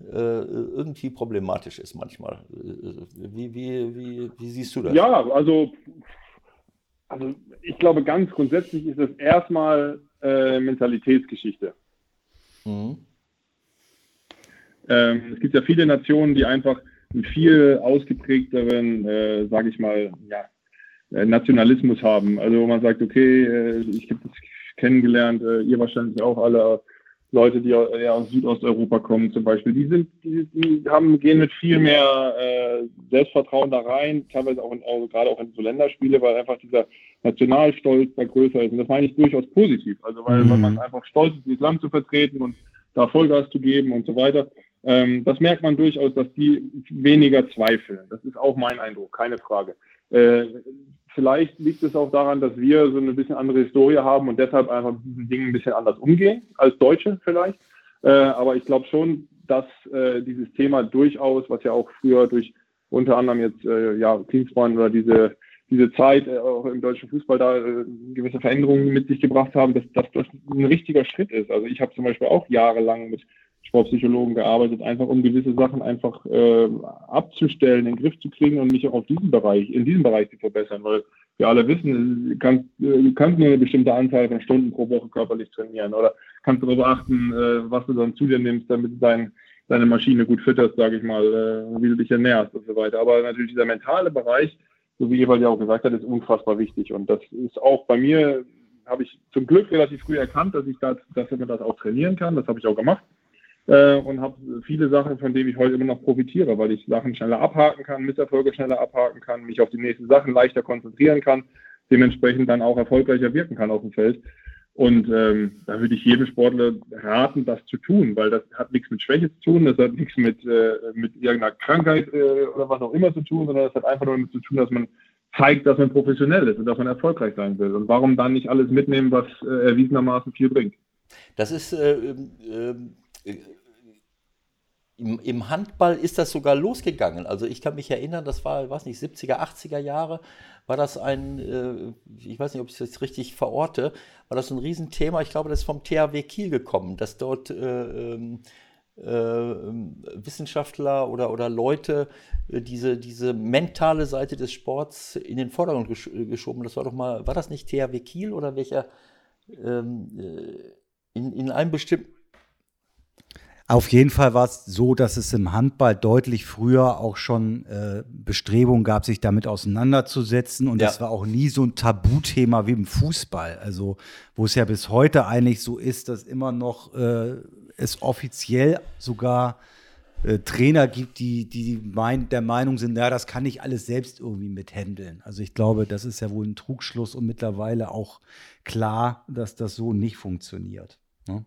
irgendwie problematisch ist manchmal. Wie, wie, wie, wie siehst du das? Ja, also also ich glaube, ganz grundsätzlich ist es erstmal äh, Mentalitätsgeschichte. Mhm. Ähm, es gibt ja viele Nationen, die einfach einen viel ausgeprägteren, äh, sage ich mal, ja, äh, Nationalismus haben. Also wo man sagt, okay, äh, ich habe das kennengelernt, äh, ihr wahrscheinlich auch alle, Leute, die aus Südosteuropa kommen zum Beispiel, die sind, die, die haben, gehen mit viel mehr äh, Selbstvertrauen da rein, teilweise auch, in, auch gerade auch in so Länderspiele, weil einfach dieser Nationalstolz da größer ist. Und das meine ich durchaus positiv. Also weil, mhm. weil man einfach stolz ist, dieses Land zu vertreten und da Vollgas zu geben und so weiter. Ähm, das merkt man durchaus, dass die weniger zweifeln. Das ist auch mein Eindruck, keine Frage. Äh, Vielleicht liegt es auch daran, dass wir so eine bisschen andere Historie haben und deshalb einfach mit diesen Dingen ein bisschen anders umgehen, als Deutsche vielleicht. Äh, aber ich glaube schon, dass äh, dieses Thema durchaus, was ja auch früher durch unter anderem jetzt äh, ja, Klinsmann oder diese, diese Zeit äh, auch im deutschen Fußball da äh, gewisse Veränderungen mit sich gebracht haben, dass, dass das ein richtiger Schritt ist. Also ich habe zum Beispiel auch jahrelang mit Sportpsychologen gearbeitet, einfach um gewisse Sachen einfach äh, abzustellen, in den Griff zu kriegen und mich auch auf diesen Bereich, in diesem Bereich zu verbessern, weil wir alle wissen, du kannst, nur eine bestimmte Anzahl von Stunden pro Woche körperlich trainieren oder kannst darauf achten, äh, was du dann zu dir nimmst, damit du dein, deine Maschine gut fütterst, sage ich mal, äh, wie du dich ernährst und so weiter. Aber natürlich dieser mentale Bereich, so wie Ewald ja auch gesagt hat, ist unfassbar wichtig und das ist auch bei mir, habe ich zum Glück relativ früh erkannt, dass ich das, dass man das auch trainieren kann. Das habe ich auch gemacht äh, und habe viele Sachen, von denen ich heute immer noch profitiere, weil ich Sachen schneller abhaken kann, Misserfolge schneller abhaken kann, mich auf die nächsten Sachen leichter konzentrieren kann, dementsprechend dann auch erfolgreicher wirken kann auf dem Feld. Und ähm, da würde ich jedem Sportler raten, das zu tun, weil das hat nichts mit Schwäche zu tun, das hat nichts mit, äh, mit irgendeiner Krankheit äh, oder was auch immer zu tun, sondern das hat einfach nur damit zu tun, dass man zeigt, dass man professionell ist und dass man erfolgreich sein will. Und warum dann nicht alles mitnehmen, was äh, erwiesenermaßen viel bringt? Das ist äh, äh, im, Im, Handball ist das sogar losgegangen. Also ich kann mich erinnern, das war, weiß nicht, 70er, 80er Jahre, war das ein, äh, ich weiß nicht, ob ich das richtig verorte, war das ein Riesenthema. Ich glaube, das ist vom THW Kiel gekommen, dass dort äh, ähm, äh, Wissenschaftler oder, oder Leute äh, diese, diese mentale Seite des Sports in den Vordergrund gesch geschoben. Das war doch mal, war das nicht THW Kiel oder welcher ähm, äh, in, in einem bestimmten auf jeden Fall war es so, dass es im Handball deutlich früher auch schon äh, Bestrebungen gab, sich damit auseinanderzusetzen. Und ja. das war auch nie so ein Tabuthema wie im Fußball. Also, wo es ja bis heute eigentlich so ist, dass immer noch äh, es offiziell sogar äh, Trainer gibt, die, die mein, der Meinung sind, ja, das kann ich alles selbst irgendwie mithändeln. Also ich glaube, das ist ja wohl ein Trugschluss und mittlerweile auch klar, dass das so nicht funktioniert. Ne?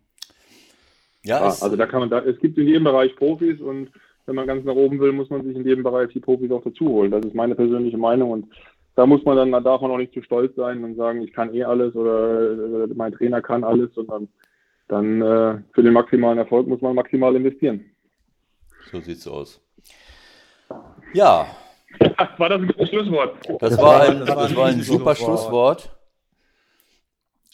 Ja, ja also da kann man da, es gibt in jedem Bereich Profis und wenn man ganz nach oben will, muss man sich in jedem Bereich die Profis auch dazu holen. Das ist meine persönliche Meinung und da muss man dann, da darf man auch nicht zu stolz sein und sagen, ich kann eh alles oder, mein Trainer kann alles, sondern dann äh, für den maximalen Erfolg muss man maximal investieren. So sieht's aus. Ja. war das ein gutes Schlusswort? Das war ein, das war ein super Schlusswort.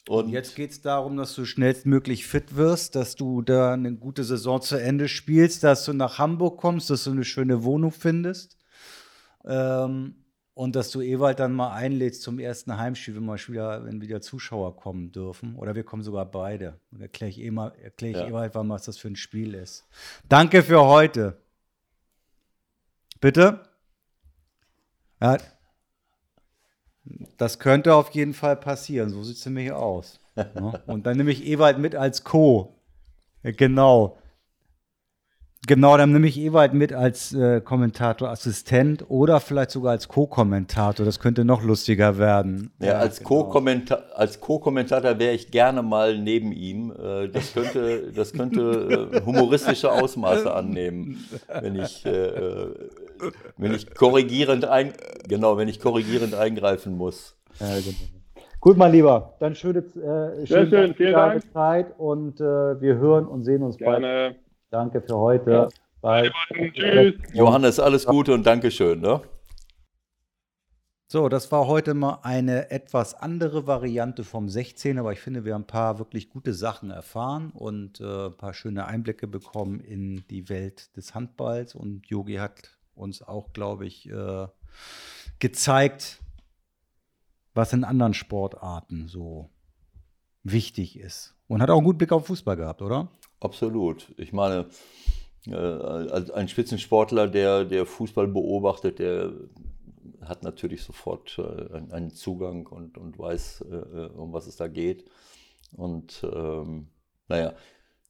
Und jetzt geht es darum, dass du schnellstmöglich fit wirst, dass du da eine gute Saison zu Ende spielst, dass du nach Hamburg kommst, dass du eine schöne Wohnung findest. Ähm, und dass du Ewald dann mal einlädst zum ersten Heimspiel, wenn, mal wieder, wenn wieder Zuschauer kommen dürfen. Oder wir kommen sogar beide. Und erkläre ich, erklär ich ja. Ewald, was das für ein Spiel ist. Danke für heute. Bitte? Ja, das könnte auf jeden Fall passieren. So sieht es nämlich aus. Ne? Und dann nehme ich Ewald mit als Co. Genau. Genau, dann nehme ich Ewald mit als äh, Kommentator, Assistent oder vielleicht sogar als Co-Kommentator. Das könnte noch lustiger werden. Ja, als genau. Co-Kommentator wäre ich gerne mal neben ihm. Äh, das könnte, das könnte äh, humoristische Ausmaße annehmen, wenn ich, äh, äh, wenn ich korrigierend ein, genau, wenn ich korrigierend eingreifen muss. Ja, genau. Gut, mein Lieber, dann schöne, äh, Sehr schön, vielen Dank. Zeit und äh, wir hören und sehen uns bald. Danke für heute. Bye. Tschüss. Johannes, alles Gute und Dankeschön. Ne? So, das war heute mal eine etwas andere Variante vom 16, aber ich finde, wir haben ein paar wirklich gute Sachen erfahren und äh, ein paar schöne Einblicke bekommen in die Welt des Handballs. Und Yogi hat uns auch, glaube ich, äh, gezeigt, was in anderen Sportarten so wichtig ist. Und hat auch einen guten Blick auf Fußball gehabt, oder? Absolut. Ich meine, äh, ein Spitzensportler, der, der Fußball beobachtet, der hat natürlich sofort äh, einen Zugang und, und weiß, äh, um was es da geht. Und ähm, naja,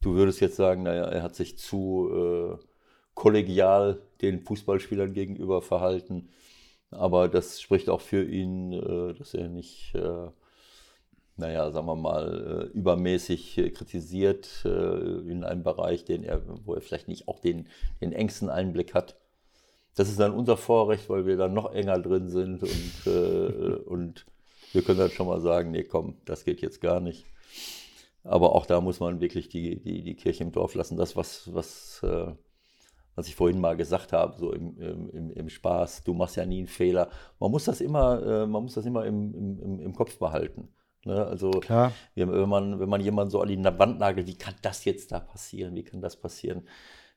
du würdest jetzt sagen, naja, er hat sich zu äh, kollegial den Fußballspielern gegenüber verhalten. Aber das spricht auch für ihn, äh, dass er nicht, äh, naja, sagen wir mal, äh, übermäßig kritisiert in einem Bereich, den er, wo er vielleicht nicht auch den, den engsten Einblick hat. Das ist dann unser Vorrecht, weil wir dann noch enger drin sind und, äh, und wir können dann schon mal sagen, nee, komm, das geht jetzt gar nicht. Aber auch da muss man wirklich die, die, die Kirche im Dorf lassen. Das, was, was, äh, was ich vorhin mal gesagt habe, so im, im, im Spaß, du machst ja nie einen Fehler. Man muss das immer, äh, man muss das immer im, im, im Kopf behalten. Ne? Also Klar. wenn man, wenn man jemanden so an die Wand nagelt, wie kann das jetzt da passieren? Wie kann das passieren?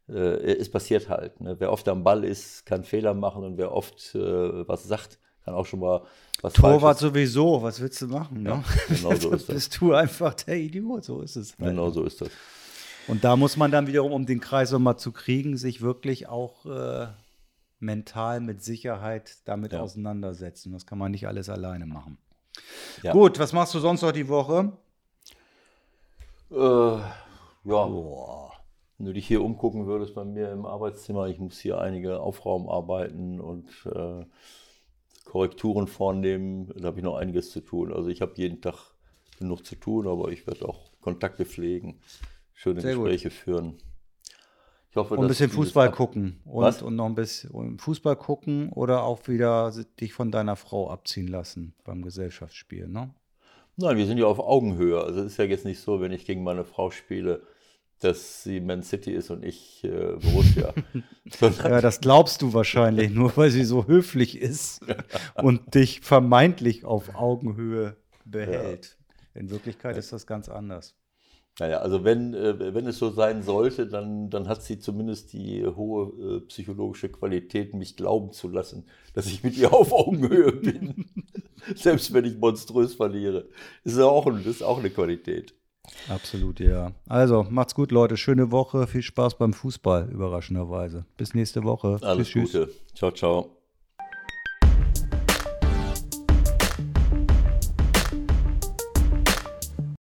äh, es passiert halt. Ne? Wer oft am Ball ist, kann Fehler machen und wer oft äh, was sagt, kann auch schon mal was Torwart sowieso, was willst du machen? Ne? Ja, genau so ist das. bist du einfach der Idiot, so ist es. halt. Genau so ist das. Und da muss man dann wiederum, um den Kreis nochmal zu kriegen, sich wirklich auch äh, mental mit Sicherheit damit Ja. auseinandersetzen. Das kann man nicht alles alleine machen. Ja. Gut, was machst du sonst noch die Woche? Äh, ja, Boah. wenn du dich hier umgucken würdest bei mir im Arbeitszimmer, ich muss hier einige Aufraumarbeiten und äh, Korrekturen vornehmen, da habe ich noch einiges zu tun. Also ich habe jeden Tag genug zu tun, aber ich werde auch Kontakte pflegen, schöne Sehr gut. Gespräche führen. Ich hoffe, Und ein bisschen Fußball gucken. Und, Was? und noch ein bisschen Fußball gucken oder auch wieder dich von deiner Frau abziehen lassen beim Gesellschaftsspiel, ne? Nein, wir sind ja auf Augenhöhe. Also es ist ja jetzt nicht so, wenn ich gegen meine Frau spiele, dass sie Man City ist und ich äh, Borussia. Ja, das glaubst du wahrscheinlich, nur weil sie so höflich ist und dich vermeintlich auf Augenhöhe behält. In Wirklichkeit ist das ganz anders. Naja, also wenn, äh, wenn es so sein sollte, dann, dann hat sie zumindest die hohe äh, psychologische Qualität, mich glauben zu lassen, dass ich mit ihr auf Augenhöhe bin. Selbst wenn ich monströs verliere. Das ist auch, das ist auch eine Qualität. Absolut, ja. Also, macht's gut, Leute. Schöne Woche. Viel Spaß beim Fußball, überraschenderweise. Bis nächste Woche. Alles tschüss, tschüss. Gute. Ciao, ciao.